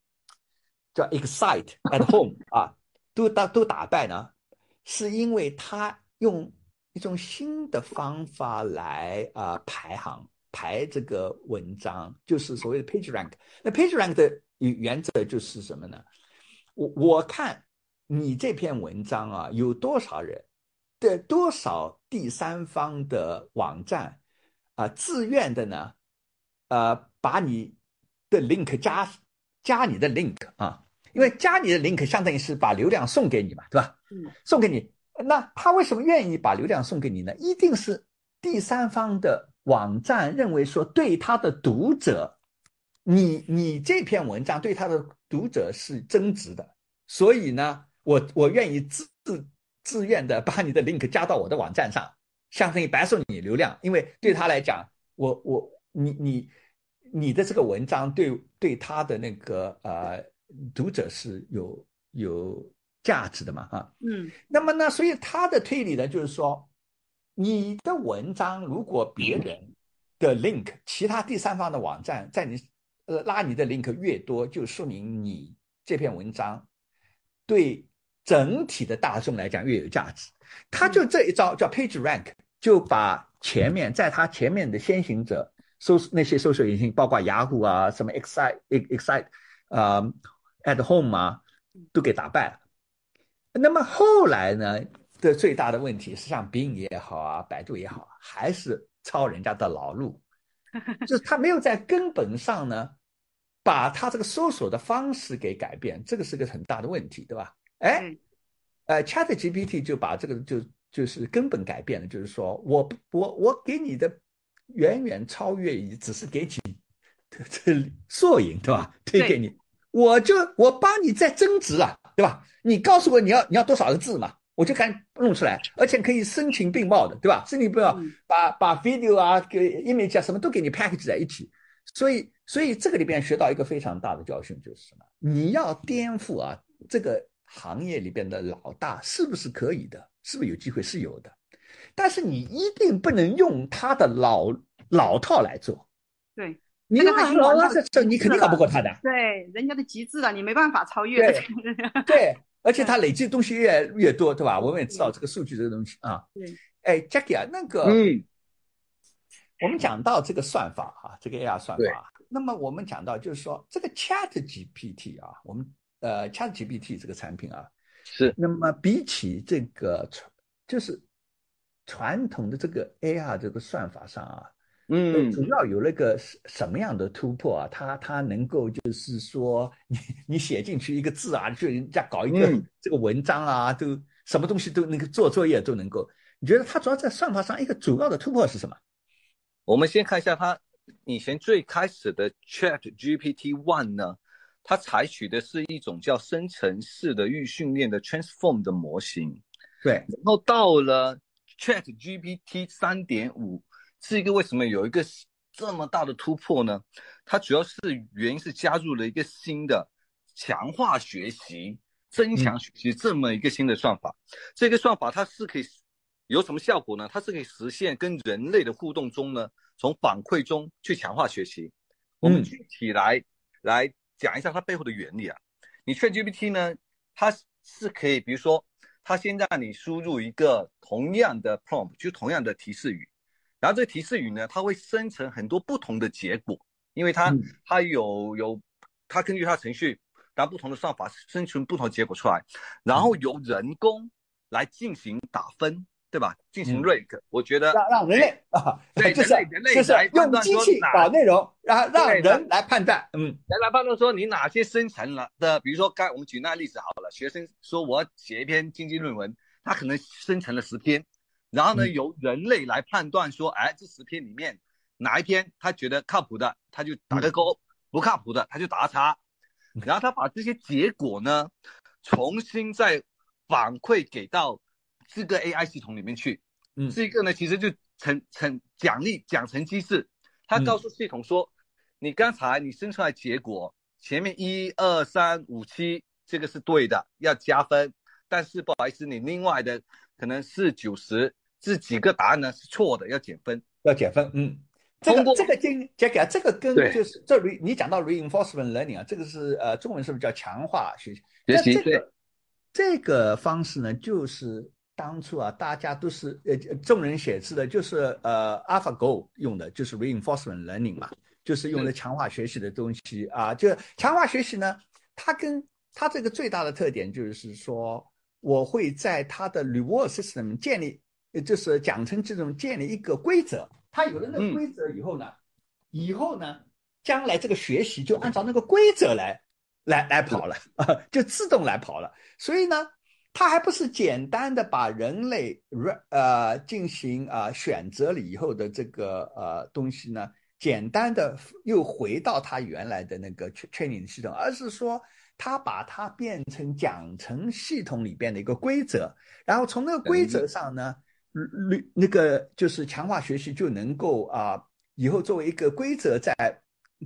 叫 Excite at Home 啊，都打都打败呢？是因为它用一种新的方法来啊、呃排行排这个文章，就是所谓的 Page Rank。那 Page Rank 的原则就是什么呢？我我看你这篇文章啊，有多少人的多少第三方的网站啊、自愿的呢，呃，把你的 link 加加你的 link 啊，因为加你的 link 相当于是把流量送给你嘛，对吧？嗯，送给你，那他为什么愿意把流量送给你呢？一定是第三方的网站认为说对他的读者，你你这篇文章对他的读者是增值的，所以呢，我我愿意自自自愿的 把你的 link 加到我的网站上，相当于白送你流量，因为对他来讲，我我你你你的这个文章对对他的那个呃读者是有有价值的嘛哈，嗯。那么呢，所以他的推理呢，就是说，你的文章如果别人的 link，其他第三方的网站在你呃拉你的 link 越多，就说明你这篇文章对整体的大众来讲越有价值。他就这一招叫 Page Rank，就把前面在他前面的先行者搜那些搜索引擎，包括雅虎啊、什么 Excite Excite 啊、At Home 啊，都给打败了。那么后来呢的最大的问题是，像 Bing 也好啊，百度也好，还是抄人家的老路，就是他没有在根本上呢，把他这个搜索的方式给改变，这个是个很大的问题，对吧？哎，呃，Chat GPT 就把这个就就是根本改变了，就是说我我我给你的远远超越于只是给你这缩影，对吧？推给你，我就我帮你再增值了，对吧？你告诉我你要你要多少个字嘛？我就敢弄出来，而且可以声情并茂的，对吧？声情并茂，嗯把把 video 啊、给 image 啊什么都给你 package 在一起。所以，所以这个里边学到一个非常大的教训，就是什么？你要颠覆啊这个行业里边的老大，是不是可以的？是不是有机会？是有的，但是你一定不能用他的老老套来做。对你老已经玩到套这这，你肯定搞不过他的。对，人家的极致了，你没办法超越。对对，而且它累积的东西越越多，对吧？我们也知道这个数据这个东西啊。对。哎，Jackie 啊，那个，嗯，我们讲到这个算法哈、这个 AR 算对法，那么我们讲到就是说这个 Chat GPT 啊，我们呃 Chat GPT 这个产品啊，是那么比起这个传就是传统的这个 AR 这个算法上啊，嗯主要有那个什什么样的突破啊？它它能够就是说，你你写进去一个字啊，就人家搞一个嗯这个文章啊，都什么东西都能够做作业都能够。你觉得它主要在算法上一个主要的突破是什么？我们先看一下它以前最开始的 Chat GPT One 呢，它采取的是一种叫生成式的预训练的 Transform 的模型，对，然后到了 Chat GPT 三点五，是一个为什么有一个这么大的突破呢？它主要是原因是加入了一个新的强化学习、增强学习这么一个新的算法。这个算法它是可以有什么效果呢？它是可以实现跟人类的互动中呢，从反馈中去强化学习。我们嗯具体来、来讲一下它背后的原理啊。你 ChatGPT 呢，它是可以，比如说，它先让你输入一个同样的 prompt，就同样的提示语，然后这个提示语呢，它会生成很多不同的结果，因为它、嗯它有有，它根据它程序，然后不同的算法生成不同的结果出来，然后由人工来进行打分，对吧？进行嗯 rank，、我觉得让让人类啊，对 就是人类人类就是用机器断说哪内容，然后让人来判断。嗯来来判断说你哪些生成了的，比如说刚我们举那个例子好了，学生说我要写一篇经济论文，他可能生成了十篇，然后呢嗯。由人类来判断说，哎这十篇里面哪一篇他觉得靠谱的，他就打个勾；不靠谱的他就打叉，然后他把这些结果呢重新再反馈给到这个 AI 系统里面去，嗯。这个呢其实就成成奖励奖惩机制，他嗯。告诉系统说。你刚才你生出来结果前面一二三五七这个是对的，要加分。但是不好意思，你另外的可能是九十，这几个答案呢是错的，要减分。要减分，嗯，这个这个跟这个跟对就是这 re 你讲到 reinforcement learning 啊，这个是呃中文是不是叫强化学习？学习对那这个这个方式呢，就是当初啊，大家都是呃众人写字的，就是呃 AlphaGo 用的，就是 reinforcement learning 嘛，就是用的强化学习的东西啊。就强化学习呢，它跟它这个最大的特点就是说，我会在它的 reward system 建立，呃就是讲成这种建立一个规则。他有了那个嗯规则以后呢，以后呢，将来这个学习就按照那个规则来来来跑了啊，就自动来跑了。所以呢，他还不是简单的把人类呃进行啊、呃、选择了以后的这个呃东西呢，简单的又回到他原来的那个 training 系统，而是说他把它变成奖惩系统里边的一个规则，然后从那个规则上呢，律那个就是强化学习就能够啊、以后作为一个规则在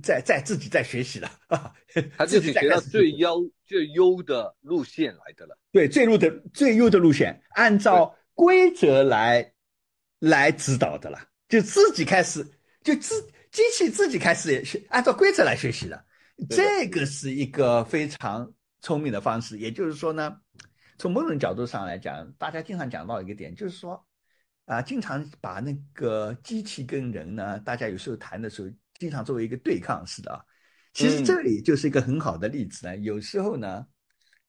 在在自己在学习了啊，他就可以学到最优最优的路线来的了。对，最优的最优的路线，按照规则来来指导的了，就自己开始就自机器自己开始学按照规则来学习了，这个是一个非常聪明的方式。也就是说呢，从某种角度上来讲，大家经常讲到一个点，就是说啊，经常把那个机器跟人呢，大家有时候谈的时候，经常作为一个对抗式的啊。其实这里就是一个很好的例子呢。有时候呢，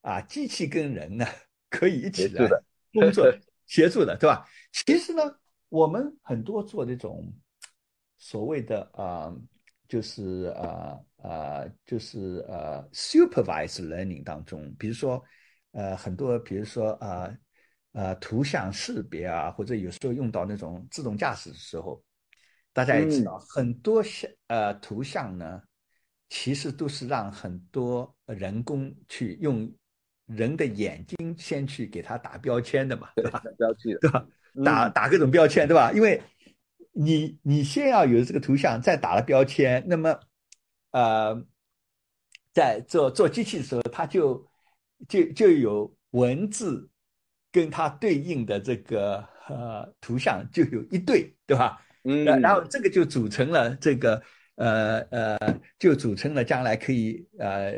啊，机器跟人呢可以一起来工作 协助的，对吧？其实呢，我们很多做这种所谓的啊、呃，就是啊啊，就是呃 supervised learning 当中，比如说呃很多，比如说啊呃图像识别啊，或者有时候用到那种自动驾驶的时候，大家也知道、嗯、很多像呃图像呢。其实都是让很多人工去用人的眼睛先去给它打标签的嘛，对吧？标签的，对吧？打嗯打各种标签，对吧？因为你你先要有这个图像，再打了标签，那么呃，在做做机器的时候，它就就就有文字跟它对应的这个呃图像就有一对，对吧？嗯，然然后这个就组成了这个呃呃，就组成了将来可以呃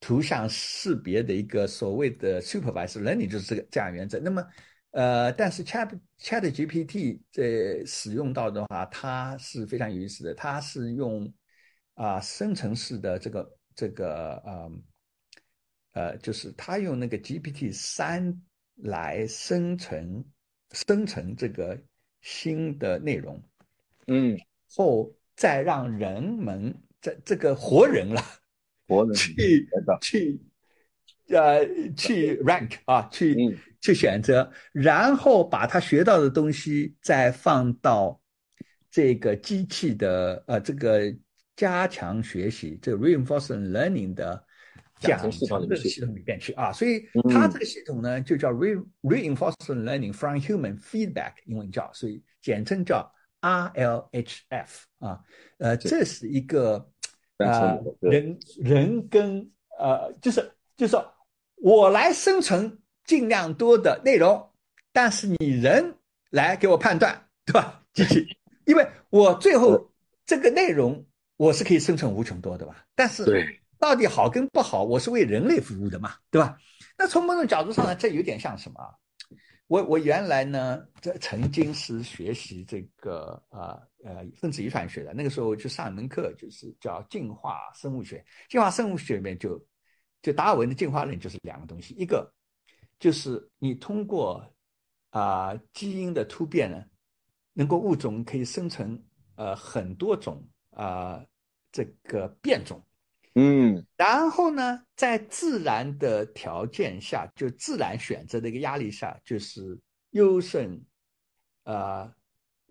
图像识别的一个所谓的 supervised learning，就是这个这样原则。那么呃，但是 Chat Chat GPT 这使用到的话，它是非常有意思的，它是用啊、生成式的这个这个呃呃，就是它用那个 GPT 三来生成生成这个新的内容。嗯，后再让人们这这个活人了 活人去去呃去 rank 啊，去、嗯。去选择，然后把他学到的东西再放到这个机器的呃这个加强学习这个 reinforcement learning 的讲讲成系统里面去系统里边去啊，所以嗯。它这个系统呢就叫 re reinforcement learning from human feedback，英文叫，所以简称叫 RLHF 啊，呃，这是一个非常呃聪明的对。人人跟呃，就是就是说我来生成尽量多的内容，但是你人来给我判断，对吧？机器，因为我最后这个内容我是可以生成无穷多的吧，但是对到底好跟不好，我是为人类服务的嘛，对吧？那从某种角度上呢，这有点像什么？我我原来呢，这曾经是学习这个呃呃分子遗传学的，那个时候去上一门课，就是叫进化生物学。进化生物学里面就就达尔文的进化论就是两个东西，一个就是你通过啊、基因的突变呢，能够物种可以生成呃很多种啊、这个变种。嗯然后呢，在自然的条件下，就自然选择的一个压力下，就是优胜，呃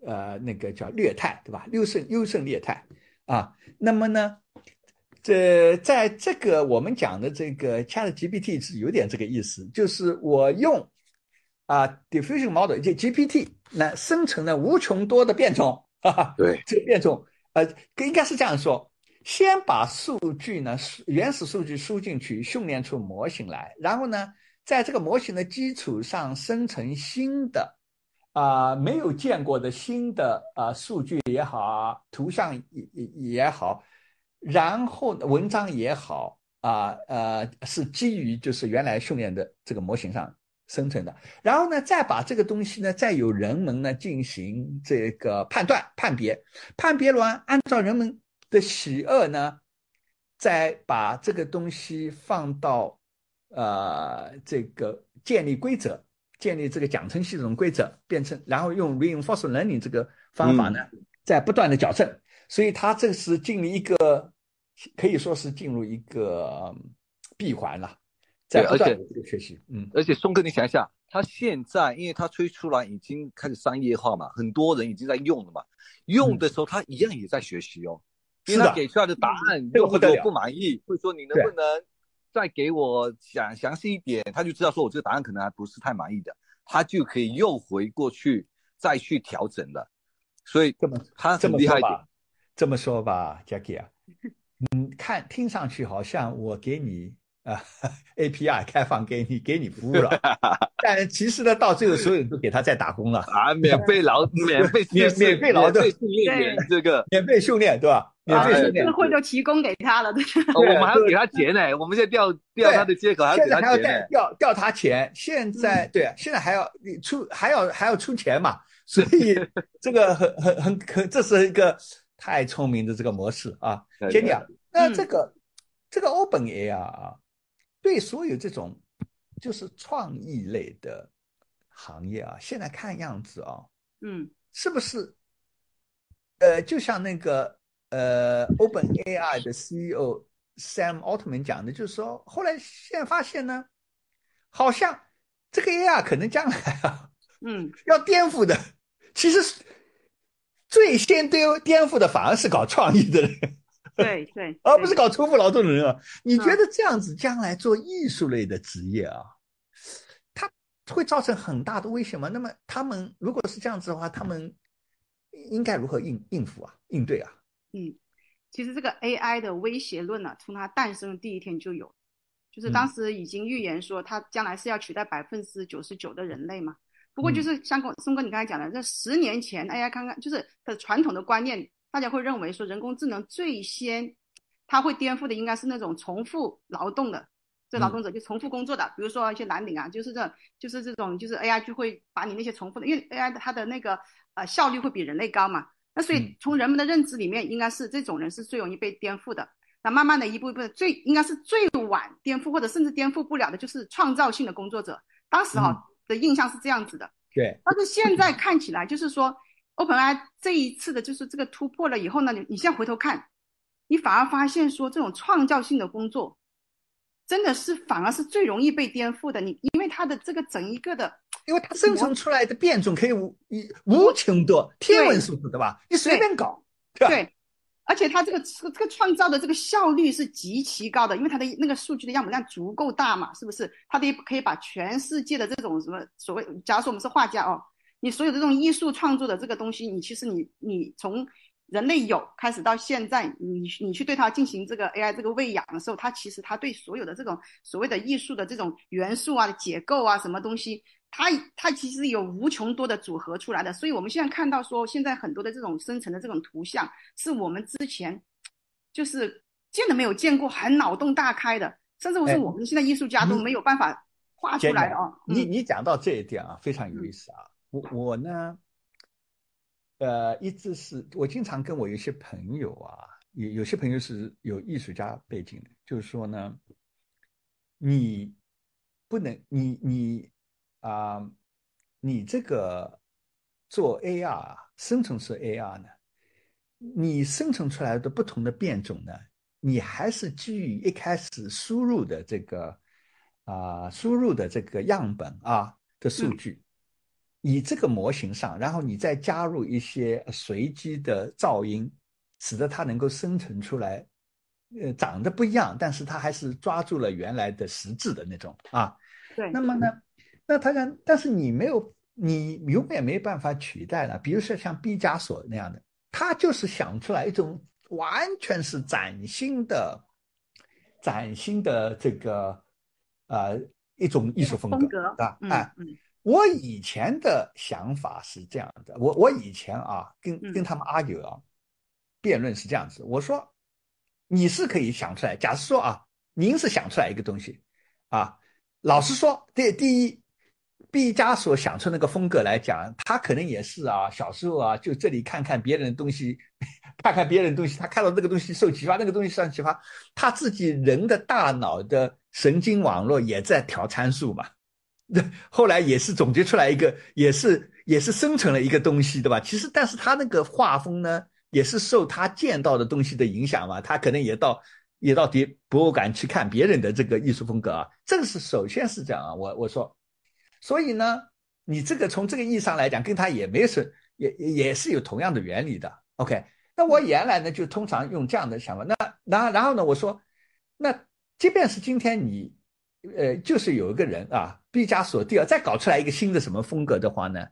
呃，那个叫劣汰，对吧？优胜优胜劣汰啊。那么呢，这在这个我们讲的这个 Chat GPT 是有点这个意思，就是我用啊 diffusion model 就 GPT 那生成了无穷多的变种，哈哈，对，这个变种，呃，应该是这样说：先把数据呢，原始数据输进去，训练出模型来，然后呢，在这个模型的基础上生成新的，啊、没有见过的新的啊、数据也好，图像也也好，然后文章也好，啊呃是基于就是原来训练的这个模型上生成的，然后呢，再把这个东西呢，再由人们呢进行这个判断、判别，判别完，按照人们的喜恶呢，再把这个东西放到呃这个建立规则，建立这个奖惩系统规则，变成然后用 reinforcement learning 这个方法呢，在不断的矫正，所以它这是进入一个可以说是进入一个嗯闭环了，在而且不断的这个学习，嗯。而且松哥，你想一下，他现在因为他推出来已经开始商业化嘛，很多人已经在用了嘛，用的时候他一样也在学习哦，因为他给出来的答案这个不得了。用户如果不满意，会说你能不能再给我讲详细一点，他就知道说我这个答案可能还不是太满意的，他就可以又回过去再去调整了，所以这么他这很厉害一点。这么说吧，Jackie 啊，嗯，看听上去好像我给你啊、API 开放给你，给你服务了，但其实呢，到最后所有人都给他在打工了，啊，免费劳，免费免免费劳动。免费训练这个，免费训练，对吧？免把费训练智，慧就提供给他了，对吧？哦 我们还要给他钱呢，我们现在调调他的接口还要现给他钱在还要。调调他钱，现在对啊，现在还要你出还要还要出钱嘛，所以 这个很很很可，这是一个太聪明的这个模式啊对，Jenny 啊，那嗯这个这个 OpenAI 啊，对所有这种就是创意类的行业啊，现在看样子啊，嗯是不是？呃，就像那个呃，OpenAI 的 CEO Sam Altman 讲的，就是说，后来现在发现呢，好像这个 AI 可能将来啊嗯 要颠覆的，其实是最先颠颠覆的反而是搞创意的人。对对，而不是搞重复劳动的人啊。你嗯觉得这样子将来做艺术类的职业啊，它会造成很大的危险吗？那么他们如果是这样子的话，他们应该如何应应付啊、应对啊？嗯，其实这个 AI 的威胁论呢、从它诞生的第一天就有，就是当嗯时已经预言说它将来是要取代百分之九十九的人类嘛。不过就嗯是像跟松哥你刚才讲的，这十年前 AI 刚刚就是的传统的观念，大家会认为说人工智能最先它会颠覆的应该是那种重复劳动的。这劳动者就重复工作的，比如说一些蓝领啊，就是这，就是这种，就是 AI 就会把你那些重复的，因为 AI 的它的那个呃效率会比人类高嘛，那所以嗯从人们的认知里面，应该是这种人是最容易被颠覆的。那慢慢的一步一步的，最应该是最晚颠覆或者甚至颠覆不了的，就是创造性的工作者。当时哈、的印象是这样子的，对，但是现在看起来就是说，OpenAI 这一次的就是这个突破了以后呢，你你现在回头看，你反而发现说这种创造性的工作，真的是反而是最容易被颠覆的。你因为它的这个整一个的因为它生成出来的变种可以无以无穷多，天文数字，对吧？你随便搞，对吧？对，而且它这个这个这个创造的这个效率是极其高的，因为它的那个数据的样本量足够大嘛，是不是？它得可以把全世界的这种什么所谓，假如说我们是画家哦，你所有的这种艺术创作的这个东西，你其实你你从人类有开始到现在，你你去对它进行这个 AI 这个喂养的时候，它其实它对所有的这种所谓的艺术的这种元素啊、结构啊什么东西，它它其实有无穷多的组合出来的。所以我们现在看到说，现在很多的这种生成的这种图像，是我们之前就是见都没有见过，很脑洞大开的，甚至我哎说我们现在艺术家都没有办法画出来的哦。你嗯你讲到这一点啊，非常有意思啊。我我呢，呃，一直是我经常跟我有些朋友啊，有有些朋友是有艺术家背景的，就是说呢，你不能，你你啊、你这个做 AR 啊生成式 AR 呢，你生成出来的不同的变种呢，你还是基于一开始输入的这个啊、输入的这个样本啊的数据，以这个模型上，然后你再加入一些随机的噪音，使得它能够生成出来，呃，长得不一样，但是它还是抓住了原来的实质的那种啊。对，那么呢，那他讲，但是你没有，你永远没办法取代了。比如说像毕加索那样的，他就是想出来一种完全是崭新的、崭新的这个呃一种艺术风格，啊我以前的想法是这样的，我我以前啊跟嗯跟他们 argue 啊，辩论是这样子，我说你是可以想出来，假设说啊，您是想出来一个东西啊，老实说，第第一，毕加索想出那个风格来讲，他可能也是啊，小时候啊就这里看看别人的东西，看看别人的东西，他看到那个东西受启发，那个东西受启发，他自己人的大脑的神经网络也在调参数嘛。那后来也是总结出来一个，也是也是生成了一个东西，对吧？其实，但是他那个画风呢，也是受他见到的东西的影响嘛。他可能也到也到别博物馆去看别人的这个艺术风格啊。这个是首先是这样啊，我我说，所以呢，你这个从这个意义上来讲，跟他也没什也也也是有同样的原理的。OK，那我原来呢就通常用这样的想法，那然然后呢，我说，那即便是今天你。呃，就是有一个人啊，毕加索第二再搞出来一个新的什么风格的话呢，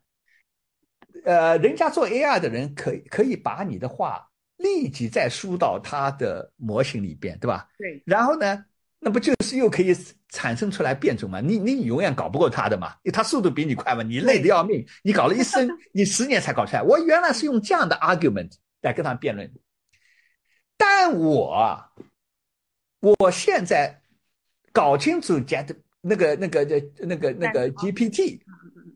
呃，人家做 AI 的人可以可以把你的话立即再输到他的模型里边，对吧？对，然后呢，那不就是又可以产生出来变种吗？你你永远搞不过他的嘛，因为他速度比你快嘛，你累得要命，你搞了一生，你十年才搞出来。我原来是用这样的 argument 来跟他辩论，但我我现在。搞清楚 Jet 那个那个那个那个 GPT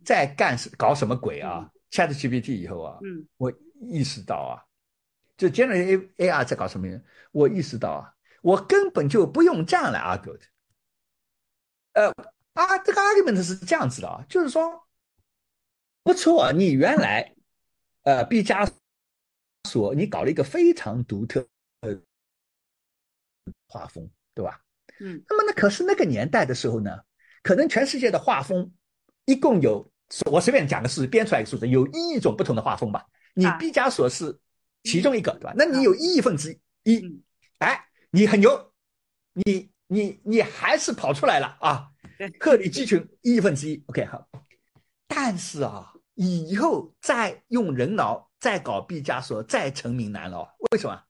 在干搞什么鬼啊？Chat GPT 以后啊，嗯，我意识到啊，就 General A A R 在搞什么？我意识到啊，我根本就不用这样来 argue 的。呃啊，这个 argument 是这样子的啊，就是说，不错，你原来呃毕加索你搞了一个非常独特的画风，对吧？嗯，那么呢？可是那个年代的时候呢，可能全世界的画风一共有，我随便讲个数字，编出来一个数字，有一亿种不同的画风吧。你啊毕加索是其中一个，对吧？那你有一亿分之一，嗯哎，你很牛，你你你还是跑出来了啊！鹤立鸡群，亿分之一。OK，好。但是啊，以后再用人脑再搞毕加索，再成名难了。为什么？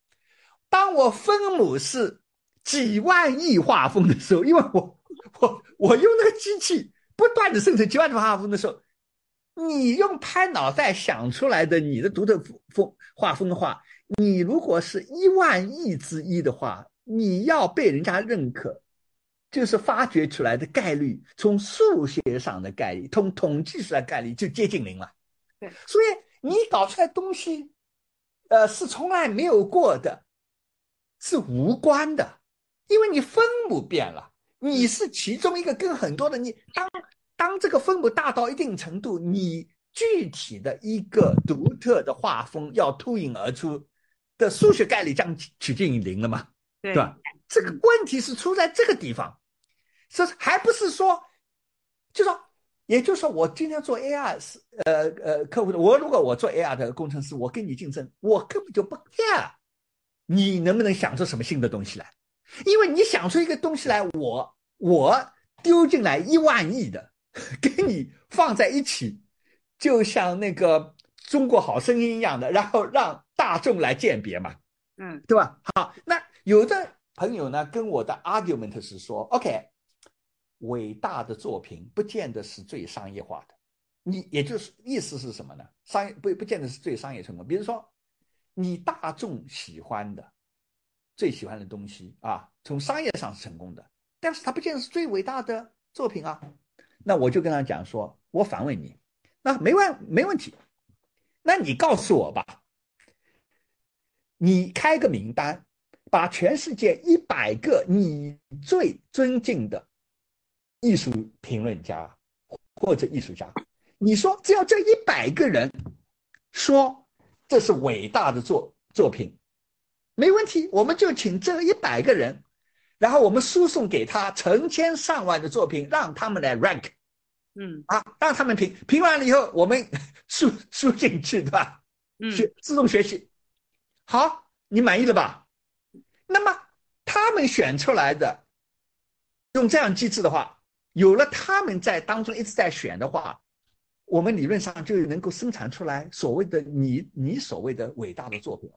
当我分母是几万亿画风的时候，因为我我我用那个机器不断的生成几万种画风的时候，你用拍脑袋想出来的你的独特风画风的话，你如果是一万亿之一的话，你要被人家认可，就是发掘出来的概率，从数学上的概率，从统计出来概率就接近零了。对，所以你搞出来东西，呃，是从来没有过的。是无关的，因为你分母变了，你是其中一个，跟很多的你当当这个分母大到一定程度，你具体的一个独特的画风要脱颖而出的数学概率将趋近于零了嘛？对吧？这个问题是出在这个地方，这还不是说，就说，也就是说，我今天做 AR 是呃呃客户的，我如果我做 AR 的工程师，我跟你竞争，我根本就不 care。你能不能想出什么新的东西来？因为你想出一个东西来，我我丢进来一万亿的，跟你放在一起，就像那个中国好声音一样的，然后让大众来鉴别嘛，嗯，对吧？好，那有的朋友呢，跟我的 argument 是说，OK，伟大的作品不见得是最商业化的，你也就是意思是什么呢？商业不不见得是最商业成功，比如说。你大众喜欢的、最喜欢的东西啊，从商业上是成功的，但是它不见得是最伟大的作品啊。那我就跟他讲说，我反问你，那没问没问题，那你告诉我吧，你开个名单，把全世界一百个你最尊敬的艺术评论家或者艺术家，你说只要这一百个人说。这是伟大的作作品，没问题。我们就请这一百个人，然后我们输送给他成千上万的作品，让他们来 rank，嗯啊，让他们评评完了以后，我们输输进去，对吧？嗯，学自动学习。好，你满意了吧？那么他们选出来的，用这样机制的话，有了他们在当中一直在选的话。我们理论上就能够生产出来所谓的你你所谓的伟大的作品了，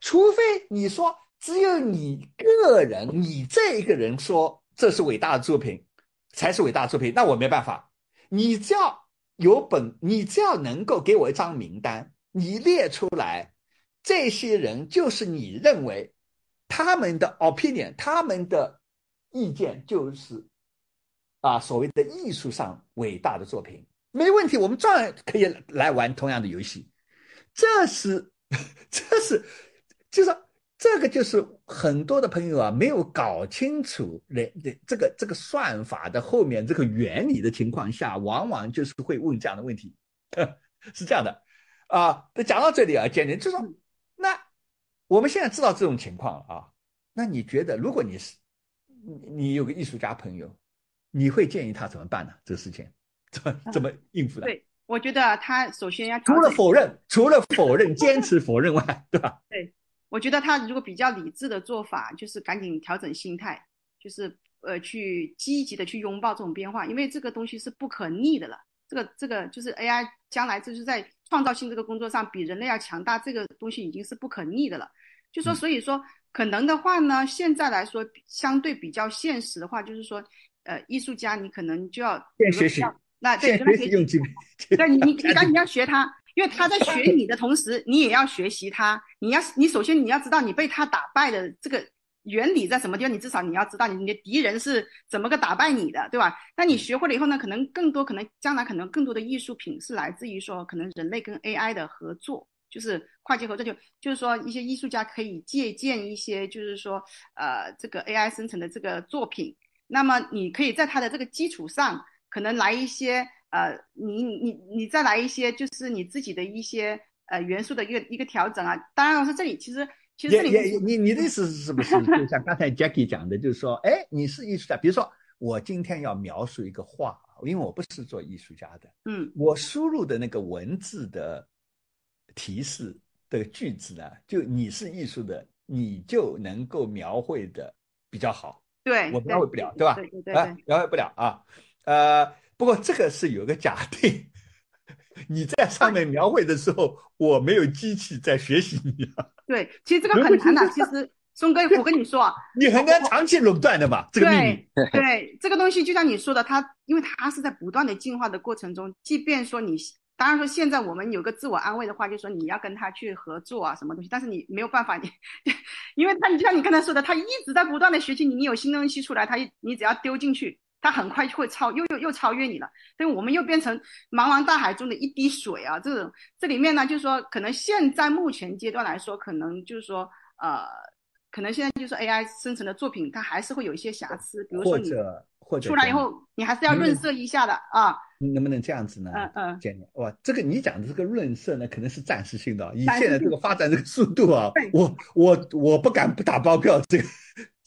除非你说只有你个人你这一个人说这是伟大的作品，才是伟大的作品，那我没办法。你只要有本，你只要能够给我一张名单，你列出来，这些人就是你认为他们的 opinion，他们的意见就是啊所谓的艺术上伟大的作品。没问题，我们照样可以来玩同样的游戏。这是，这是，就是这个就是很多的朋友啊，没有搞清楚这这个这个算法的后面这个原理的情况下，往往就是会问这样的问题。是这样的啊，那讲到这里啊，简直就说，我们现在知道这种情况啊，那你觉得，如果你是你你有个艺术家朋友，你会建议他怎么办呢？这个事情？怎么怎么应付的？对，我觉得他首先要除了否认，除了否认、坚持否认外，对吧？对，我觉得他如果比较理智的做法，就是赶紧调整心态，就是呃，去积极的去拥抱这种变化，因为这个东西是不可逆的了。这个这个就是 AI 将来就是在创造性这个工作上比人类要强大，这个东西已经是不可逆的了。就说所以说可能的话呢，现在来说相对比较现实的话，就是说呃，艺术家你可能就要先学习。那对，学习用机，对你你你赶紧要学他，因为他在学 你的同时，你也要学习他。你要你首先你要知道你被他打败的这个原理在什么地方，你至少你要知道你你的敌人是怎么个打败你的，对吧？那你学会了以后呢，可能更多可能将来可能更多的艺术品是来自于说可能人类跟 AI 的合作，就是跨界合作，就就是说一些艺术家可以借鉴一些就是说呃这个 AI 生成的这个作品，那么你可以在它的这个基础上。可能来一些呃，你你你再来一些，就是你自己的一些呃元素的一个一个调整啊。当然，老师这里其实其实这里也你你的意思是不 是就像刚才 Jackie 讲的，就是说，哎，你是艺术家，比如说我今天要描述一个画，因为我不是做艺术家的，嗯，我输入的那个文字的提示的句子呢，就你是艺术的，你就能够描绘的比较好。对，我描绘不了，对吧？对对对啊，，描绘不了啊。呃，不过这个是有个假定，你在上面描绘的时候，我没有机器在学习你啊，对，其实这个很难的。其实松哥，我跟你说啊，你很难长期垄断的嘛，这个秘密。对对，这个东西就像你说的，它因为它是在不断的进化的过程中，即便说你，当然说现在我们有个自我安慰的话，就是说你要跟他去合作啊，什么东西，但是你没有办法，你 因为他你就像你刚才说的，他一直在不断的学习你，你有新东西出来，他一你只要丢进去，他很快就会超又又又超越你了，所以我们又变成茫茫大海中的一滴水啊，这种这里面呢，就是说可能现在目前阶段来说，可能就是说呃。可能现在就是 AI 生成的作品，它还是会有一些瑕疵，比如说你出来以后，你还是要润色一下的啊。能不能这样子呢？嗯嗯建议哇，这个你讲的这个润色呢，可能是暂时性的啊。以现在这个发展这个速度啊，我我我不敢不打包票，这个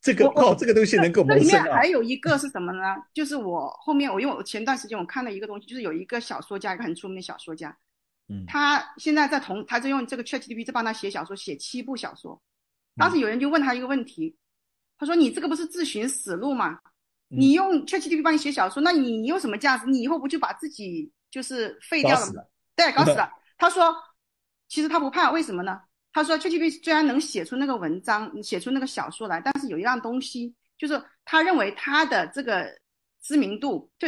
这个我我靠这个东西能够这里面谋生啊还。有一个是什么呢？就是我后面我因为我前段时间我看了一个东西，就是有一个小说家，一个很出名的小说家，嗯他现在在同他在用这个 ChatGPT 在帮他写小说，写七部小说。当时有人就问他一个问题，他说：“你这个不是自寻死路吗？嗯你用 ChatGPT 帮你写小说，那你你有什么价值？你以后不就把自己就是废掉了吗？了对，搞死了。他说，其实他不怕，为什么呢？他说，ChatGPT 虽然能写出那个文章，写出那个小说来，但是有一样东西，就是他认为他的这个知名度，就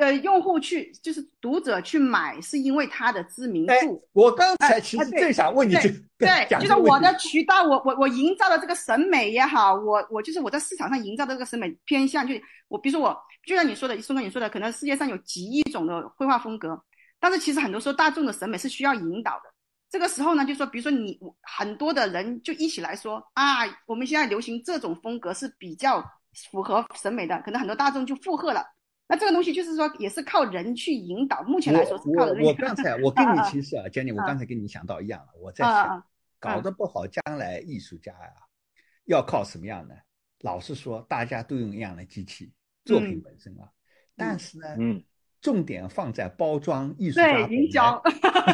呃，用户去就是读者去买，是因为他的知名哎度。我刚才哎其实正想问你这对就是我的渠道，我我我营造的这个审美也好，我我就是我在市场上营造的这个审美偏向，就我比如说我，就像你说的，宋哥你说的，可能世界上有几亿种的绘画风格，但是其实很多时候大众的审美是需要引导的。这个时候呢，就说比如说你我很多的人就一起来说啊，我们现在流行这种风格是比较符合审美的，可能很多大众就附和了。那这个东西就是说，也是靠人去引导。目前来说是靠人。我我我刚才我跟你啊啊其实啊，Jenny，我啊刚才跟你想到一样了，我在啊啊想，搞得不好，将来艺术家呀，要靠什么样呢？老实说，大家都用一样的机器，作品嗯本身啊，但是呢，嗯，重点放在包装艺术家对营销，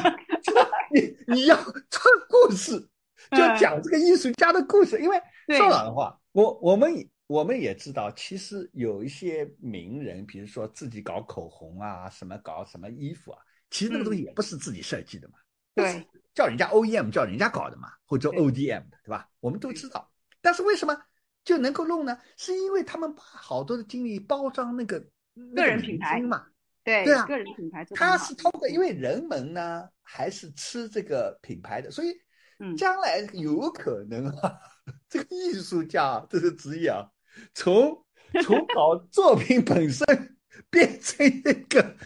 你你要讲 故事，就嗯讲这个艺术家的故事。因为对说老实话，我我们我们也知道，其实有一些名人，比如说自己搞口红啊，什么搞什么衣服啊，其实那个东西也不是自己设计的嘛，嗯对，叫人家 OEM 叫人家搞的嘛，或者对 ODM 的，对吧？我们都知道。但是为什么就能够弄呢？是因为他们把好多的精力包装那个个人品牌嘛。对对啊个人品牌他是通过，因为人们呢还是吃这个品牌的，所以嗯将来有可能啊，这个艺术家这个职业啊，从从搞作品本身变成一个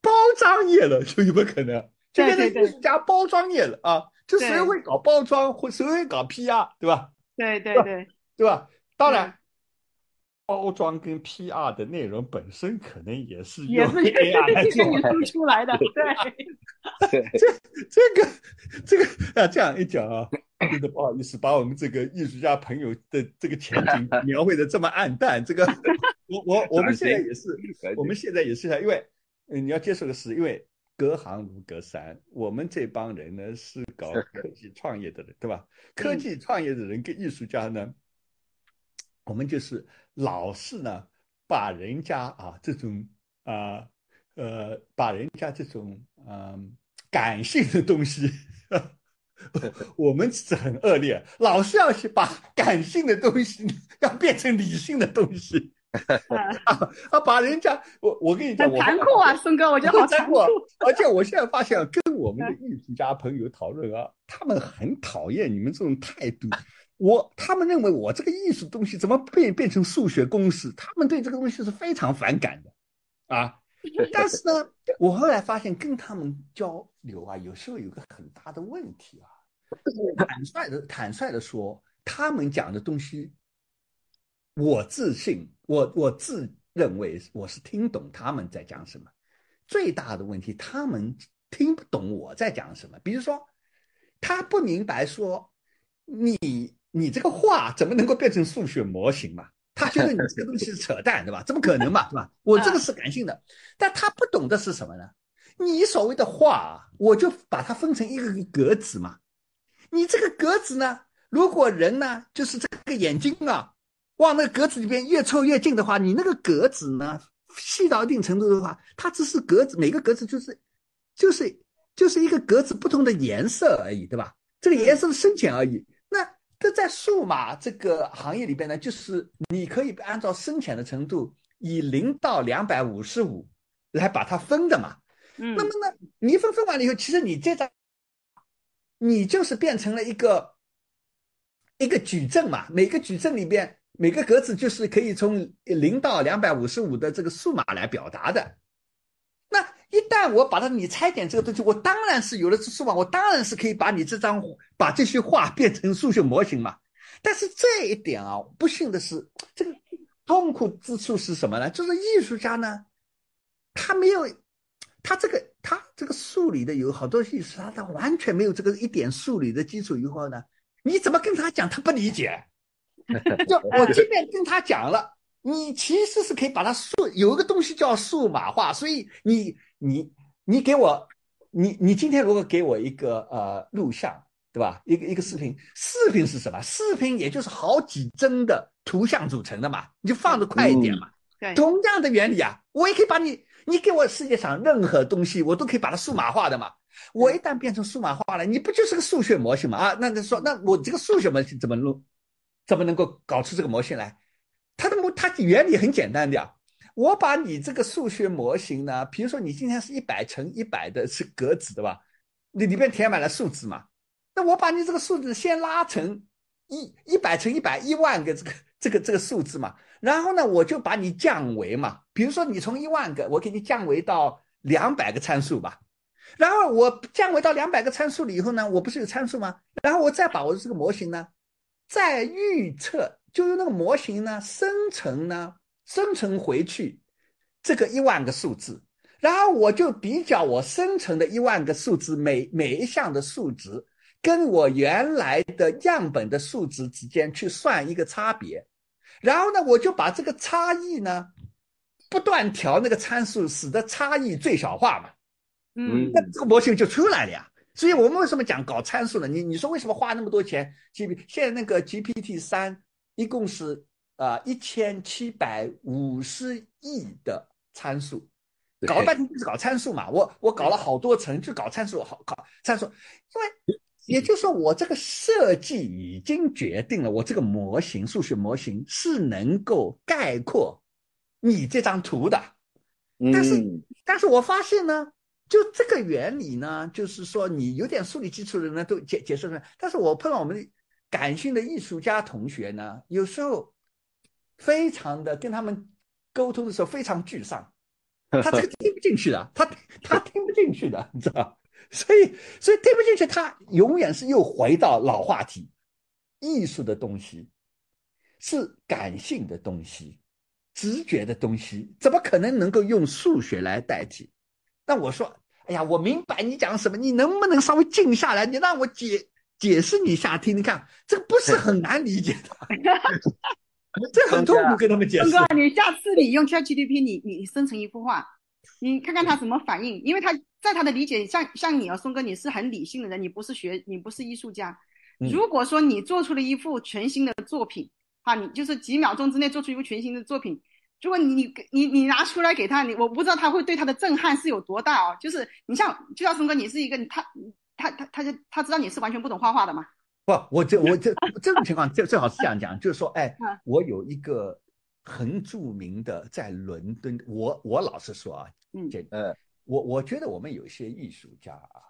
包装业了，就有没有可能？就变成对对对艺术家包装业了啊！就谁会搞包装，或谁会搞 PR，对吧？对对对对吧？当然，包装跟 PR 的内容本身可能也是也用是 AI 来做跟你输出来的，对，对，这个这个啊，这样一讲啊，真的不好意思，把我们这个艺术家朋友的这个前景 描绘的这么暗淡。这个，我我我们现在也是，我们现在也是啊，因为嗯，你要接受的是，因为隔行如隔山，我们这帮人呢是搞科技创业的人，对吧？科技创业的人跟艺术家呢，我们就是老是呢把人家啊这种啊呃把人家这种嗯、感性的东西。我们是很恶劣，老是要去把感性的东西要变成理性的东西，啊啊！把人家，我我跟你讲，很我残酷啊，孙哥，我觉得好残酷。啊！而且我现在发现啊，跟我们的艺术家朋友讨论啊，他们很讨厌你们这种态度。我他们认为我这个艺术东西怎么变变成数学公式？他们对这个东西是非常反感的，啊！但是呢，我后来发现跟他们交流啊，有时候有个很大的问题啊。坦率的坦率的说，他们讲的东西，我自信，我我自认为我是听懂他们在讲什么。最大的问题，他们听不懂我在讲什么。比如说，他不明白说你你这个画怎么能够变成数学模型嘛？他觉得你这个东西是扯淡，对吧？怎么可能嘛，对吧？我这个是感性的，但他不懂的是什么呢？你所谓的画啊，我就把它分成一个个格子嘛。你这个格子呢，如果人呢，就是这个眼睛啊，往那个格子里边越凑越近的话，你那个格子呢，细到一定程度的话，它只是格子，每个格子就是就是就是一个格子不同的颜色而已，对吧？这个颜色的深浅而已。那这在数码这个行业里边呢，就是你可以按照深浅的程度，以零到两百五十五来把它分的嘛。嗯，那么呢，你一分分完了以后，其实你这张，你就是变成了一个一个矩阵嘛。每个矩阵里边，每个格子就是可以从零到两百五十五的这个数码来表达的。那一旦我把它你拆解这个东西，我当然是有了这数码，我当然是可以把你这张把这些画变成数学模型嘛。但是这一点啊，不幸的是，这个痛苦之处是什么呢？就是艺术家呢，他没有。他这个，他这个数理的有好多意思，他他完全没有这个一点数理的基础以后呢，你怎么跟他讲，他不理解。就 我即便跟他讲了，你其实是可以把它数有一个东西叫数码化，所以你你你给我，你你今天如果给我一个呃录像，对吧？一个一个视频，视频是什么？视频也就是好几帧的图像组成的嘛，你就放的快一点嘛。对，同样的原理啊，我也可以把你。你给我世界上任何东西，我都可以把它数码化的嘛。我一旦变成数码化了，你不就是个数学模型嘛？啊，那他说，那我这个数学模型怎么弄？怎么能够搞出这个模型来？它的模，它原理很简单的呀。我把你这个数学模型呢，比如说你今天是一百乘一百的是格子对吧？你里边填满了数字嘛？那我把你这个数字先拉成一一百乘一百一万个这个这个这个数字嘛。然后呢，我就把你降维嘛，比如说你从一万个，我给你降维到两百个参数吧。然后我降维到两百个参数了以后呢，我不是有参数吗？然后我再把我的这个模型呢，再预测，就用那个模型呢生成呢，生成回去这个一万个数字。然后我就比较我生成的一万个数字每每一项的数值，跟我原来的样本的数值之间去算一个差别。然后呢，我就把这个差异呢，不断调那个参数，使得差异最小化嘛。嗯，那这个模型就出来了呀。所以我们为什么讲搞参数呢？你你说为什么花那么多钱？G P 现在那个 G P T 三一共是啊一千七百五十亿的参数，搞了半天就是搞参数嘛。我我搞了好多层就搞参数，好搞参数，因为。也就是说，我这个设计已经决定了，我这个模型数学模型是能够概括你这张图的。但是，但是我发现呢，就这个原理呢，就是说你有点数理基础的人呢都解解释出来。但是我碰到我们感性的艺术家同学呢，有时候非常的跟他们沟通的时候非常沮丧，他这个听不进去的，他他听不进去的，你知道。所以，所以听不进去，他永远是又回到老话题。艺术的东西是感性的东西，直觉的东西，怎么可能能够用数学来代替？那我说，哎呀，我明白你讲什么，你能不能稍微静下来？你让我解解释你一下听听看，这个不是很难理解的，这很痛苦跟他们解释。哥，你下次你用 ChatGPT，你你生成一幅画，你看看他怎么反应，因为他。在他的理解，像像你啊，松哥，你是很理性的人，你不是学，你不是艺术家。如果说你做出了一幅全新的作品，啊，你就是几秒钟之内做出一幅全新的作品，如果你你你你拿出来给他，你我不知道他会对他的震撼是有多大哦。就是你像，就像松哥，你是一个他他他他就他知道你是完全不懂画画的吗？不，我这我这 这种情况最最好是这样讲，就是说，哎，我有一个很著名的在伦敦，我我老实说啊，嗯，这呃。我我觉得我们有一些艺术家啊，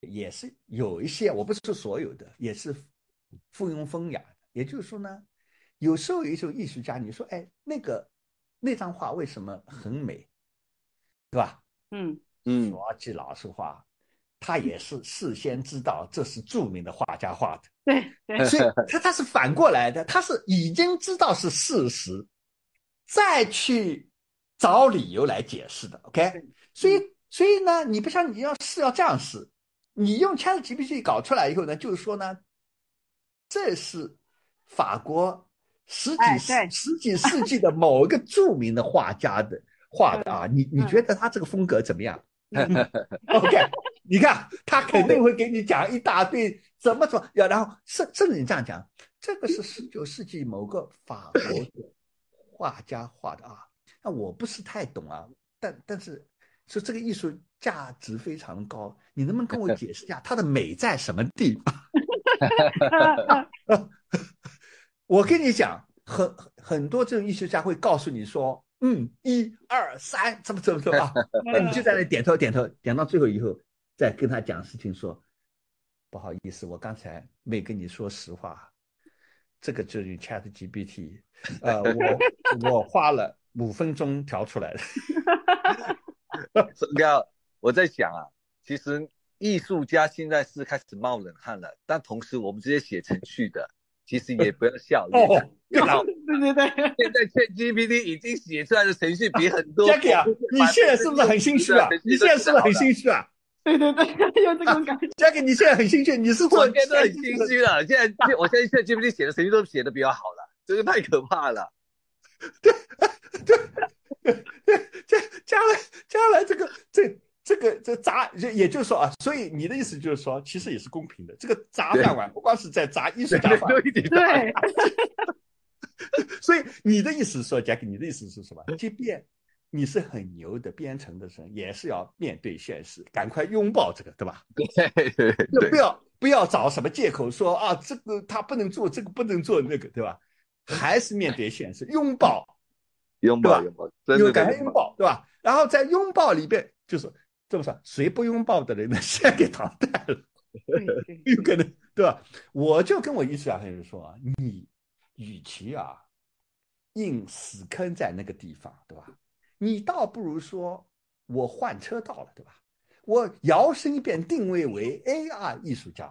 也是有一些，我不是说所有的，也是附庸风雅的。也就是说呢，有时候有一种艺术家，你说，哎，那个那张画为什么很美，对吧？嗯嗯，说句老实话，他也是事先知道这是著名的画家画的，对对，所以他他是反过来的，他是已经知道是事实，再去找理由来解释的。OK。所以，所以呢，你不像你要是要这样试，你用 ChatGPT 搞出来以后呢，就是说呢，这是法国十几世十几世纪的某一个著名的画家的画的啊，你你觉得他这个风格怎么样？OK，你看他肯定会给你讲一大堆怎么说？要然后甚甚至你这样讲，这个是十九世纪某个法国的画家画的啊。那我不是太懂啊，但但是说这个艺术价值非常高，你能不能跟我解释一下它的美在什么地方？我跟你讲，很很多这种艺术家会告诉你说，嗯，一二三，怎么怎么怎么啊？那 你就在那点头点头，点到最后以后，再跟他讲事情，说不好意思，我刚才没跟你说实话，这个就是 Chat GPT，呃，我我花了五分钟调出来的。你看，我在想啊，其实艺术家现在是开始冒冷汗了，但同时我们这些写程序的。其实也不要笑，哦，对对对，现在 ChatGPT 已经写出来的程序比很多。Jackie 啊，你现在是不是很心虚啊？你现在是不是很心虚啊？对对对，有这种感觉。Jackie，你现在很心虚，你是做现在都很心虚了。现在，我现在 ChatGPT 写的程序都写的比较好了，这个太可怕了。对对对对，将将来将来这个这。这个这砸就也就是说啊，所以你的意思就是说，其实也是公平的。这个砸饭碗不光是在砸艺术家饭碗，对。所以你的意思是说，Jack，你的意思是什么？即便你是很牛的编程的人，也是要面对现实，赶快拥抱这个，对吧？对。就不要不要找什么借口说啊，这个他不能做，这个不能做，那个对吧？还是面对现实，拥抱，拥抱，拥抱，有赶快拥抱，对吧？然后在拥抱里边，就是。这么说，谁不拥抱的人呢？先给淘汰了，有可能对吧？我就跟我艺术家朋友说啊，你与其啊硬死坑在那个地方，对吧？你倒不如说我换车道了，对吧？我摇身一变定位为 AI 艺术家，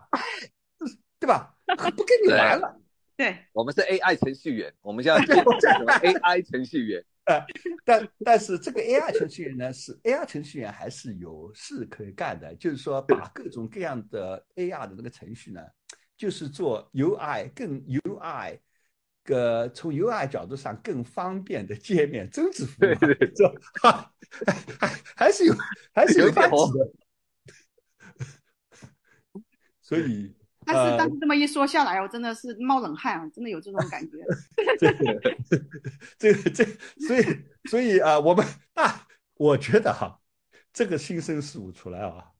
对吧？不跟你玩了。对，我们是 AI 程序员，我们现在做 AI 程序员。呃，但但是这个 AI 程序员呢，是 AI 程序员还是有事可以干的，就是说把各种各样的 AI 的那个程序呢，就是做 UI 更 UI，个从 UI 角度上更方便的界面增值服务，这哈，还还是有还是有点子的，所以。但是，但是这么一说下来，我真的是冒冷汗啊！真的有这种感觉。这个，这个，这，所以，所以啊，我们啊，我觉得哈，这个新生事物出来啊，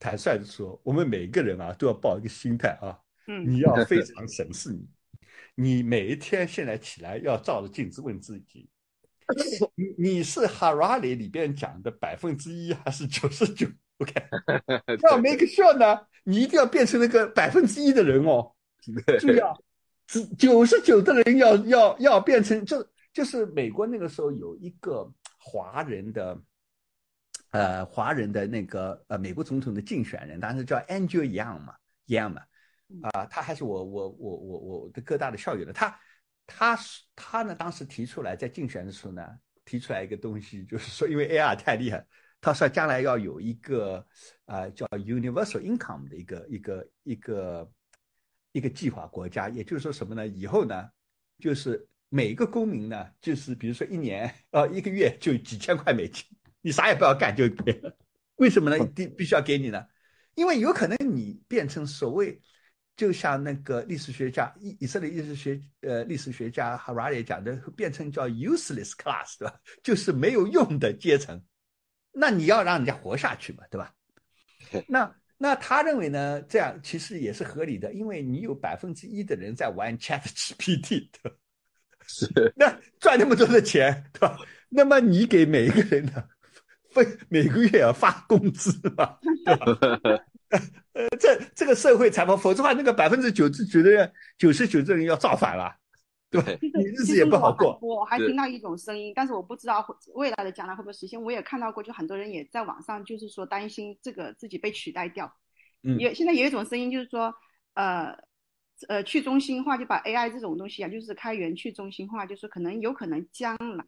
坦率的说，我们每个人啊，都要抱一个心态啊，嗯，你要非常审视你，你每一天现在起来要照着镜子问自己，你你是 Harari 里边讲的百分之一还是九十九？OK，要 make sure 呢，你一定要变成那个百分之一的人哦。注意啊，九十九的人要要要变成，就就是美国那个时候有一个华人的，呃，华人的那个呃美国总统的竞选人，当时叫 Andrew Young 嘛，Young 嘛，啊，他还是我我我我我的各大的校友的，他他他呢当时提出来在竞选的时候呢，提出来一个东西，就是说因为 AR 太厉害。他说将来要有一个啊叫 universal income 的一个一个一个一个计划国家，也就是说什么呢？以后呢，就是每个公民呢，就是比如说一年呃一个月就几千块美金，你啥也不要干就给了。为什么呢？必必须要给你呢？因为有可能你变成所谓，就像那个历史学家以以色列历史学呃历史学家 Harari 讲的，变成叫 useless class 对吧？就是没有用的阶层。那你要让人家活下去嘛，对吧？那那他认为呢？这样其实也是合理的，因为你有百分之一的人在玩 Chat GPT，对吧？是。那赚那么多的钱，对吧？那么你给每一个人呢，分每个月要发工资嘛，对吧？呃，这这个社会才能，否则的话，那个百分之九十九的人，九十九的人要造反了。对，你日子也不好过。我还听到一种声音，但是我不知道未来的将来会不会实现。我也看到过，就很多人也在网上，就是说担心这个自己被取代掉。嗯，也现在有一种声音，就是说，呃，呃，去中心化，就把 AI 这种东西啊，就是开源去中心化，就是可能有可能将来，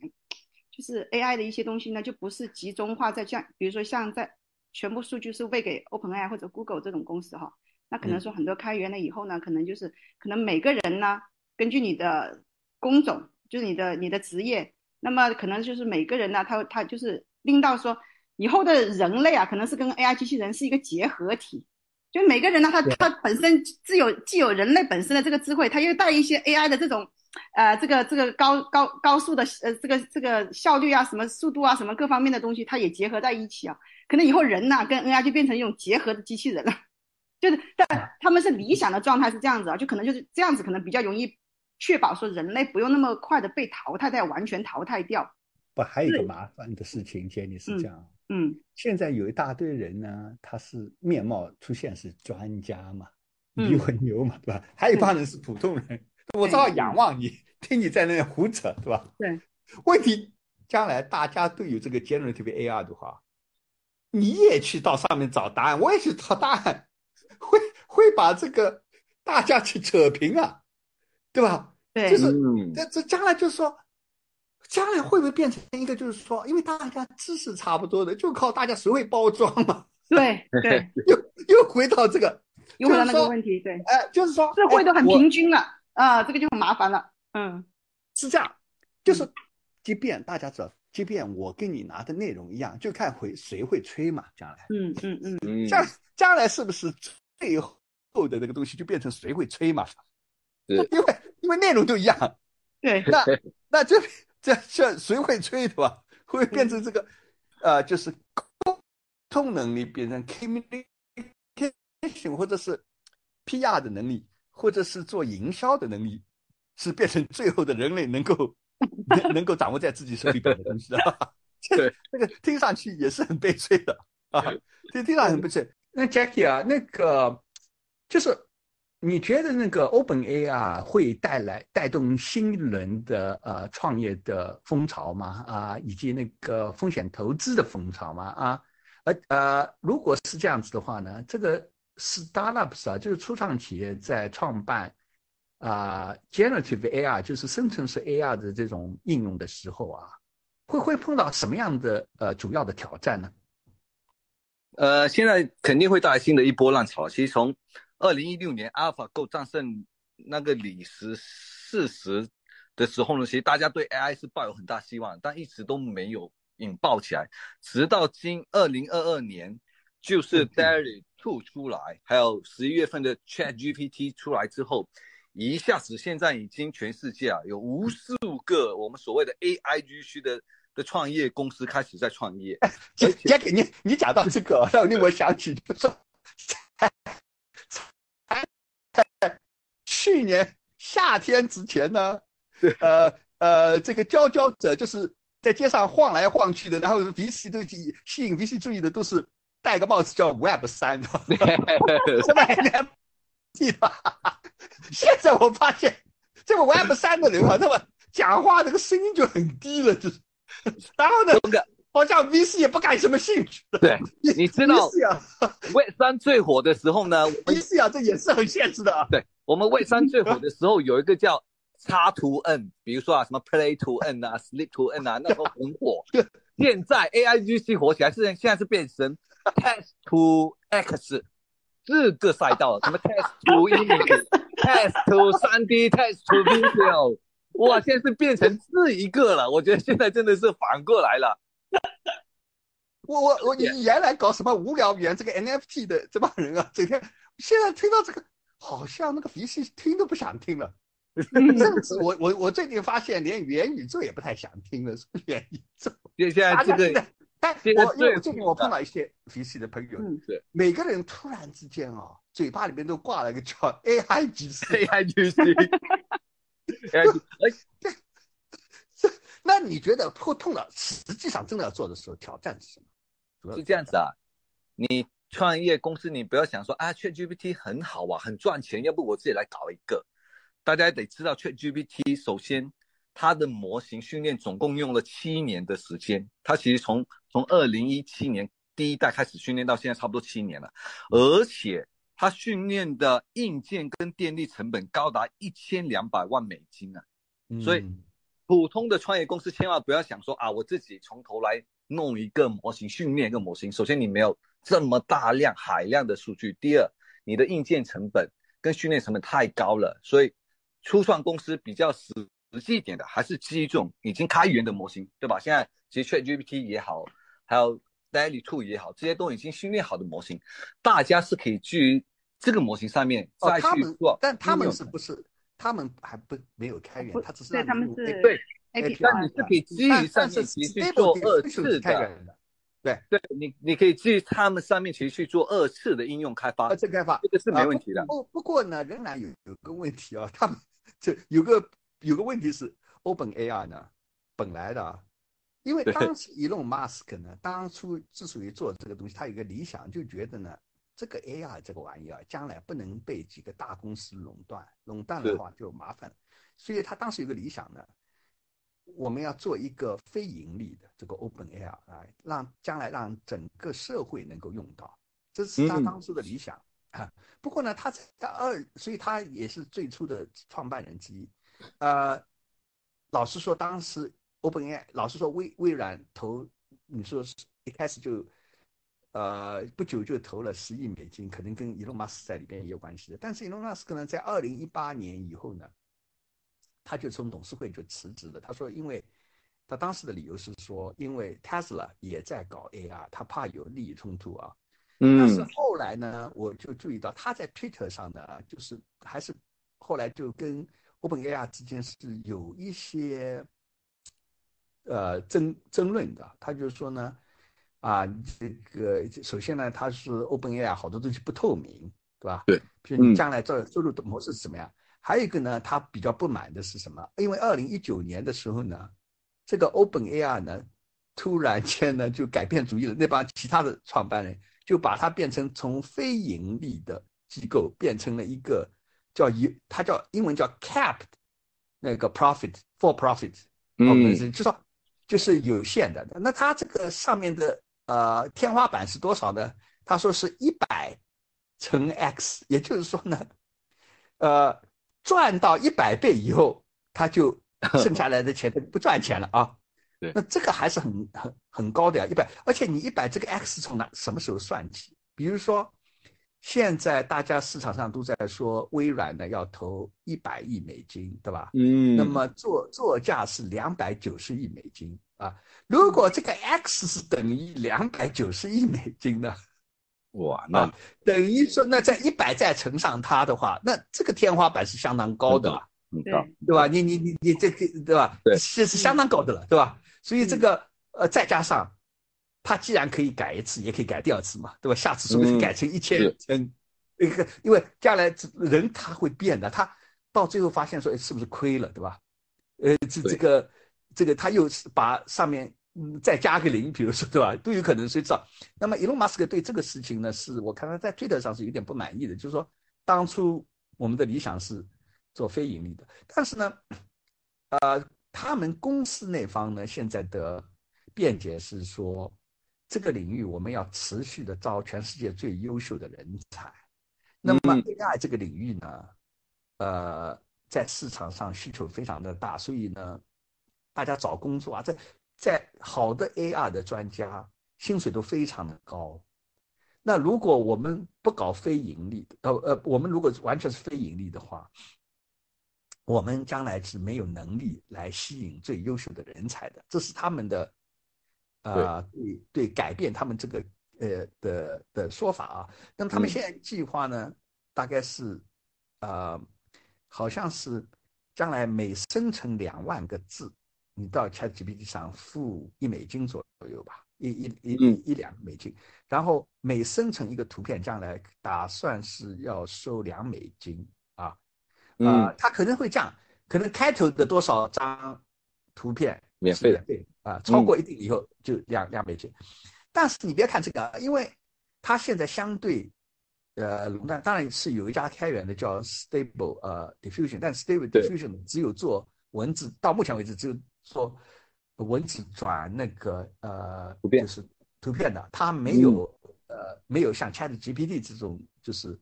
就是 AI 的一些东西呢，就不是集中化在像，比如说像在全部数据是喂给 OpenAI 或者 Google 这种公司哈，那可能说很多开源了以后呢，可能就是可能每个人呢。根据你的工种，就是你的你的职业，那么可能就是每个人呢，他他就是令到说，以后的人类啊，可能是跟 AI 机器人是一个结合体，就每个人呢，他他本身自有既有人类本身的这个智慧，他又带一些 AI 的这种，呃，这个这个高高高速的呃这个这个效率啊，什么速度啊，什么各方面的东西，它也结合在一起啊。可能以后人呐跟 AI 就变成一种结合的机器人了，就是但他们是理想的状态是这样子啊，就可能就是这样子，可能比较容易确保说人类不用那么快的被淘汰掉，完全淘汰掉。不，还有一个麻烦的事情，杰尼是这样。嗯，现在有一大堆人呢，他是面貌出现是专家嘛，嗯比我牛嘛，对吧？还有一帮人是普通人，我只好仰望你，听你在那里胡扯，对吧？对。问题将来大家都有这个 generative AI 的话，你也去到上面找答案，我也去找答案，会会把这个大家去扯平啊，对吧？对，就是嗯，这这将来就是说，将来会不会变成一个就是说，因为大家知识差不多的，就靠大家谁会包装嘛？对对，又又回到这个，又回到那个问题，对，哎，就是说社会都很平均了啊，这个就很麻烦了。嗯是这样，就是即便大家知道，即便我跟你拿的内容一样，就看会谁会吹嘛，将来嗯嗯嗯，嗯将将来是不是最后的那个东西就变成谁会吹嘛？是 因为因为内容都一样，对，那 那这这这谁会吹对吧？会变成这个呃，就是沟通能力变成 communication 或者是 PR 的能力，或者是做营销的能力，是变成最后的人类能够能 能够掌握在自己手里边的东西 对 这个听上去也是很悲催的啊，听听上去很悲催。那 Jackie 啊，那个就是你觉得那个 OpenAI 啊会带来带动新一轮的呃创业的风潮吗？啊，以及那个风险投资的风潮吗？啊，呃呃，如果是这样子的话呢，这个 startups 啊，就是初创企业在创办啊、generative AI，就是生成式 AI 的这种应用的时候啊，会会碰到什么样的呃主要的挑战呢？呃，现在肯定会带来新的一波浪潮。其实从二零一六年 AlphaGo 战胜那个李十四十的时候呢，其实大家对 AI 是抱有很大希望，但一直都没有引爆起来。直到今二零二二年，就是 DALL-E Two 出来，还有十一月份的 ChatGPT 出来之后，一下子现在已经全世界啊有无数个我们所谓的 AI 居区的的创业公司开始在创业。杰杰给你你讲到这个，让令我想起，就是说，去年夏天之前呢，呃呃，这个佼佼者就是在街上晃来晃去的，然后 VC 都吸吸引 VC 注意的都是戴个帽子叫 Web 三，什么 NFT 的。现在我发现这个 Web 三的人啊，那么讲话那个声音就很低了，就是，然后呢，好像 VC 也不感什么兴趣。对，你知道 Web 三最火的时候呢，，VC 啊，这也是很现实的啊。对我们 Web 三最火的时候有一个叫插图 N，比如说啊什么 Play to N 啊，Sleep to N 啊，那时候很火。现在 AIGC 火起来是现在是变成 Test to X 四个赛道，什么 Test to Image，Test to 三 D，Test to Video，哇，现在是变成这一个了。我觉得现在真的是反过来了。我我我，你原来搞什么无聊园这个 NFT 的这帮人啊，整天现在听到这个，好像那个鼻息听都不想听了。甚至我我我最近发现，连元宇宙也不太想听了，是元宇宙。现现在这个大家现在，哎，我因为最我最近我碰到一些 VC 的朋友，每个人突然之间哦，嘴巴里面都挂了一个叫 AIGC，AIGC，而那你觉得会痛到实际上真的要做的时候，挑战是什么？主要是这样子啊，你创业公司，你不要想说啊，ChatGPT 很好啊，很赚钱，要不我自己来搞一个。大家得知道，ChatGPT 首先它的模型训练总共用了七年的时间，它其实从从二零一七年第一代开始训练到现在差不多七年了，而且它训练的硬件跟电力成本高达一千两百万美金啊。所以嗯普通的创业公司千万不要想说啊，我自己从头来弄一个模型，训练一个模型。首先，你没有这么大量海量的数据；第二，你的硬件成本跟训练成本太高了。所以，初创公司比较实实际一点的，还是基于这种已经开源的模型，对吧？现在其实 ChatGPT 也好，还有 DALL-E Two 也好，这些都已经训练好的模型，大家是可以基于这个模型上面哦，再去他们做应用。但他们是不是？他们还不没有开源不，他只是对让他们是 A- 对但你是可以基于上面其实去做二次是开的，源的，对你你可以基于他们上面其实去做二次的应用开发二，次开发这个是没问题的啊。不不不过呢，仍然有有个问题啊，他们 这有个有个问题是，OpenAI 呢，本来的啊，因为当时 Elon Musk 呢，当初之所以做这个东西，他有个理想，就觉得呢，这个 AI 这个玩意儿将来不能被几个大公司垄断，垄断的话就麻烦了，所以他当时有个理想呢。我们要做一个非盈利的这个 OpenAI 啊，让将来让整个社会能够用到，这是他嗯当初的理想。啊，不过呢，他在二，所以他也是最初的创办人之一。呃，老实说，当时 OpenAI，老实说微微软投，你说是一开始就，呃，不久就投了十亿美金，可能跟 Elon Musk 在里边也有关系的。但是 Elon Musk 呢，在二零一八年以后呢，他就从董事会就辞职了。他说，因为他当时的理由是说，因为 Tesla 也在搞 AI，他怕有利益冲突啊。但是嗯，后来呢，我就注意到他在 Twitter 上呢，就是还是后来就跟 OpenAI 之间是有一些呃争争论的。他就说呢，啊，这个首先呢，他是 OpenAI 好多东西不透明，对吧？对，比如你嗯将来这收入的模式是怎么样？还有一个呢，他比较不满的是什么？因为二零一九年的时候呢，这个 OpenAI 呢，突然间呢就改变主意了，那帮其他的创办人就把它变成从非盈利的机构变成了一个叫一，它叫英文叫 capped 那个 profit for profit，嗯我们是就说就是有限的。那它这个上面的呃天花板是多少呢？他说是一百乘 x，也就是说呢，呃，赚到一百倍以后，他就 剩下来的钱不赚钱了啊。对那这个还是很很很高的呀，一百，而且你一百这个 x 从哪什么时候算起？比如说，现在大家市场上都在说微软呢要投一百亿美金，对吧？嗯，那么作作价是两百九十亿美金啊。如果这个 x 是等于两百九十亿美金呢？哇，那啊等于说，那在一百再乘上它的话，那这个天花板是相当高的了，对很高，对吧？你你你你这个对吧？对是是相当高的了，对吧？所以这个呃，再加上它既然可以改一次，也可以改第二次嘛，对吧？下次说不定嗯改成一千是层，那个因为将来这人他会变的，他到最后发现说，哎，是不是亏了，对吧？呃，这这个这个他又是把上面嗯再加个零，比如说对吧，都有可能谁知道？那么，伊隆马斯克对这个事情呢，是我看他在推特上是有点不满意的，就是说，当初我们的理想是做非盈利的，但是呢，呃，他们公司那方呢，现在的辩解是说，这个领域我们要持续的招全世界最优秀的人才。那么嗯 AI 这个领域呢，呃，在市场上需求非常的大，所以呢，大家找工作啊，在在好的 AR 的专家，薪水都非常的高。那如果我们不搞非盈利的，呃呃，我们如果完全是非盈利的话，我们将来是没有能力来吸引最优秀的人才的，这是他们的，呃，对。对，改变他们这个呃的的说法啊。那么他们嗯。现在计划呢，大概是，呃，好像是将来每生成两万个字，你到 ChatGPT 上付一美金左右吧，一一一一两美金，然后每生成一个图片，将来打算是要收两美金啊。啊、嗯，它可能会这样，可能开头的多少张图片是免费的。对啊，超过一定以后就两两美金。但是你别看这个啊，因为它现在相对呃垄断，当然是有一家开源的叫 Stable 呃 Diffusion，但 Stable Diffusion 只有做文字，到目前为止只有做文字转那个呃图片。就是图片的，它没有、呃没有像 Chat GPT 这种就是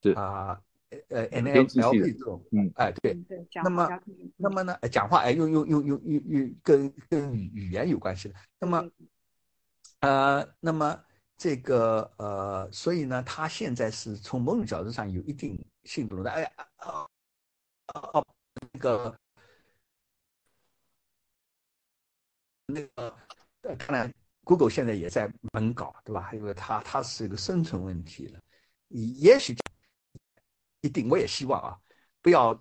对。啊呃编辑器的 NLP 这种嗯哎对，那么那么呢，呃讲话哎，用用用用用用跟跟语语言有关系的。那么，呃，那么这个呃，所以呢，他现在是从某种角度上有一定性度的。哎，哦哦，那个那个，呃，当然 Google 现在也在猛搞，对吧？因为它它是一个生存问题了，也许一定，我也希望啊，不要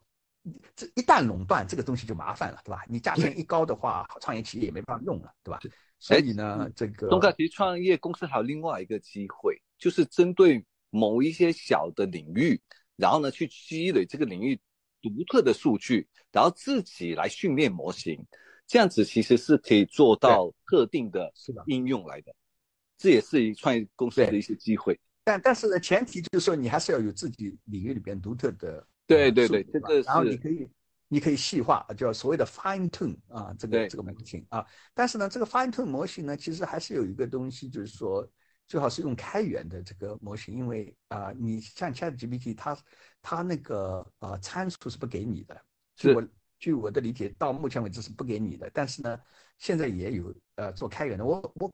这一旦垄断这个东西就麻烦了，对吧？你价钱一高的话，创业企业也没办法用了，对吧？所以呢，这个东哥其实创业公司还有另外一个机会，就是针对某一些小的领域，然后呢去积累这个领域独特的数据，然后自己来训练模型。这样子其实是可以做到特定的应用来的，这也是一创业公司的一些机会。但但是呢，前提就是说你还是要有自己领域里边独特的。对对对，这个然后你可以你可以细化，叫所谓的 fine tune 啊，这个这个模型啊。但是呢，这个 fine tune 模型呢，其实还是有一个东西，就是说最好是用开源的这个模型，因为啊，你像 Chat GPT，它它那个呃参数是不给你的，是我。据我的理解，到目前为止是不给你的。但是呢，现在也有呃做开源的。我我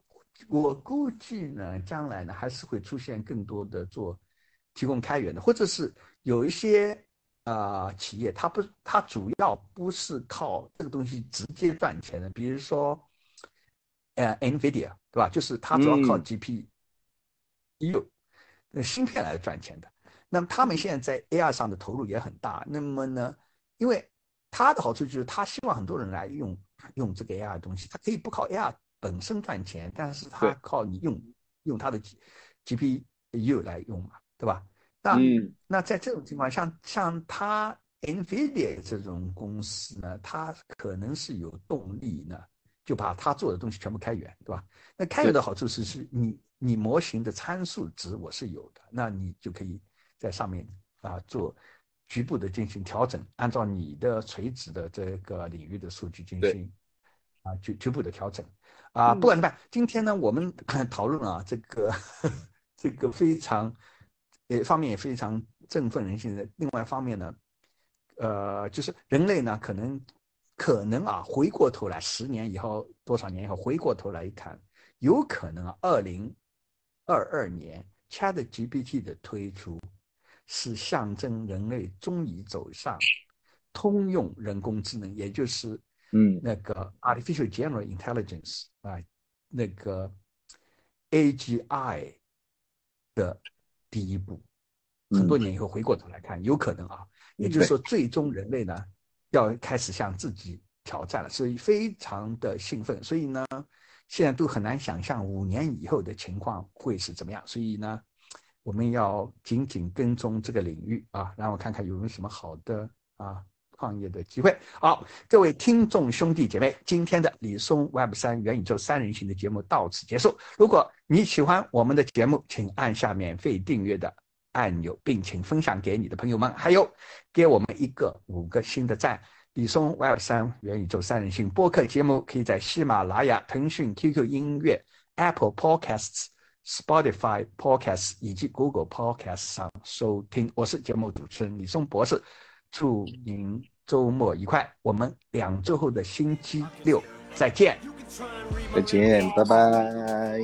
我估计呢，将来呢还是会出现更多的做提供开源的，或者是有一些啊企业，它不它主要不是靠这个东西直接赚钱的。比如说，呃，NVIDIA 对吧？就是它主要靠 GPU 那芯片来赚钱的。那么他们现在在 AI 上的投入也很大。那么呢，因为它的好处就是，他希望很多人来用用这个 AR 东西，它可以不靠 AR 本身赚钱，但是他靠你用用他的 GPU 来用嘛，对吧？那那在这种情况，像像他 NVIDIA 这种公司呢，它可能是有动力呢，就把它做的东西全部开源，对吧？那开源的好处是，是你你模型的参数值我是有的，那你就可以在上面啊做。局部的进行调整，按照你的垂直的这个领域的数据进行啊局局部的调整啊，不管怎么办，今天呢我们 讨论啊这个这个非常呃方面也非常振奋人心的，另外一方面呢，呃就是人类呢可能可能啊回过头来十年以后多少年以后回过头来一看，有可能啊二零二二年 Chat GPT 的推出。是象征人类终于走上通用人工智能，也就是嗯那个 artificial general intelligence 啊，那个 AGI 的第一步。很多年以后回过头来看，有可能啊，也就是说，最终人类呢要开始向自己挑战了，所以非常的兴奋。所以呢，现在都很难想象五年以后的情况会是怎么样。所以呢。我们要紧紧跟踪这个领域啊，然后看看有没有什么好的啊创业的机会。好，各位听众兄弟姐妹，今天的李松 Web 三元宇宙三人行的节目到此结束。如果你喜欢我们的节目，请按下免费订阅的按钮，并请分享给你的朋友们，还有给我们一个五个星的赞。李松 Web 三元宇宙三人行播客节目可以在喜马拉雅、腾讯、QQ 音乐、Apple Podcasts。Spotify Podcast 以及 Google Podcasts 上收听，我是节目主持人李松博士，祝您周末愉快，我们两周后的星期六再见，再见，拜拜。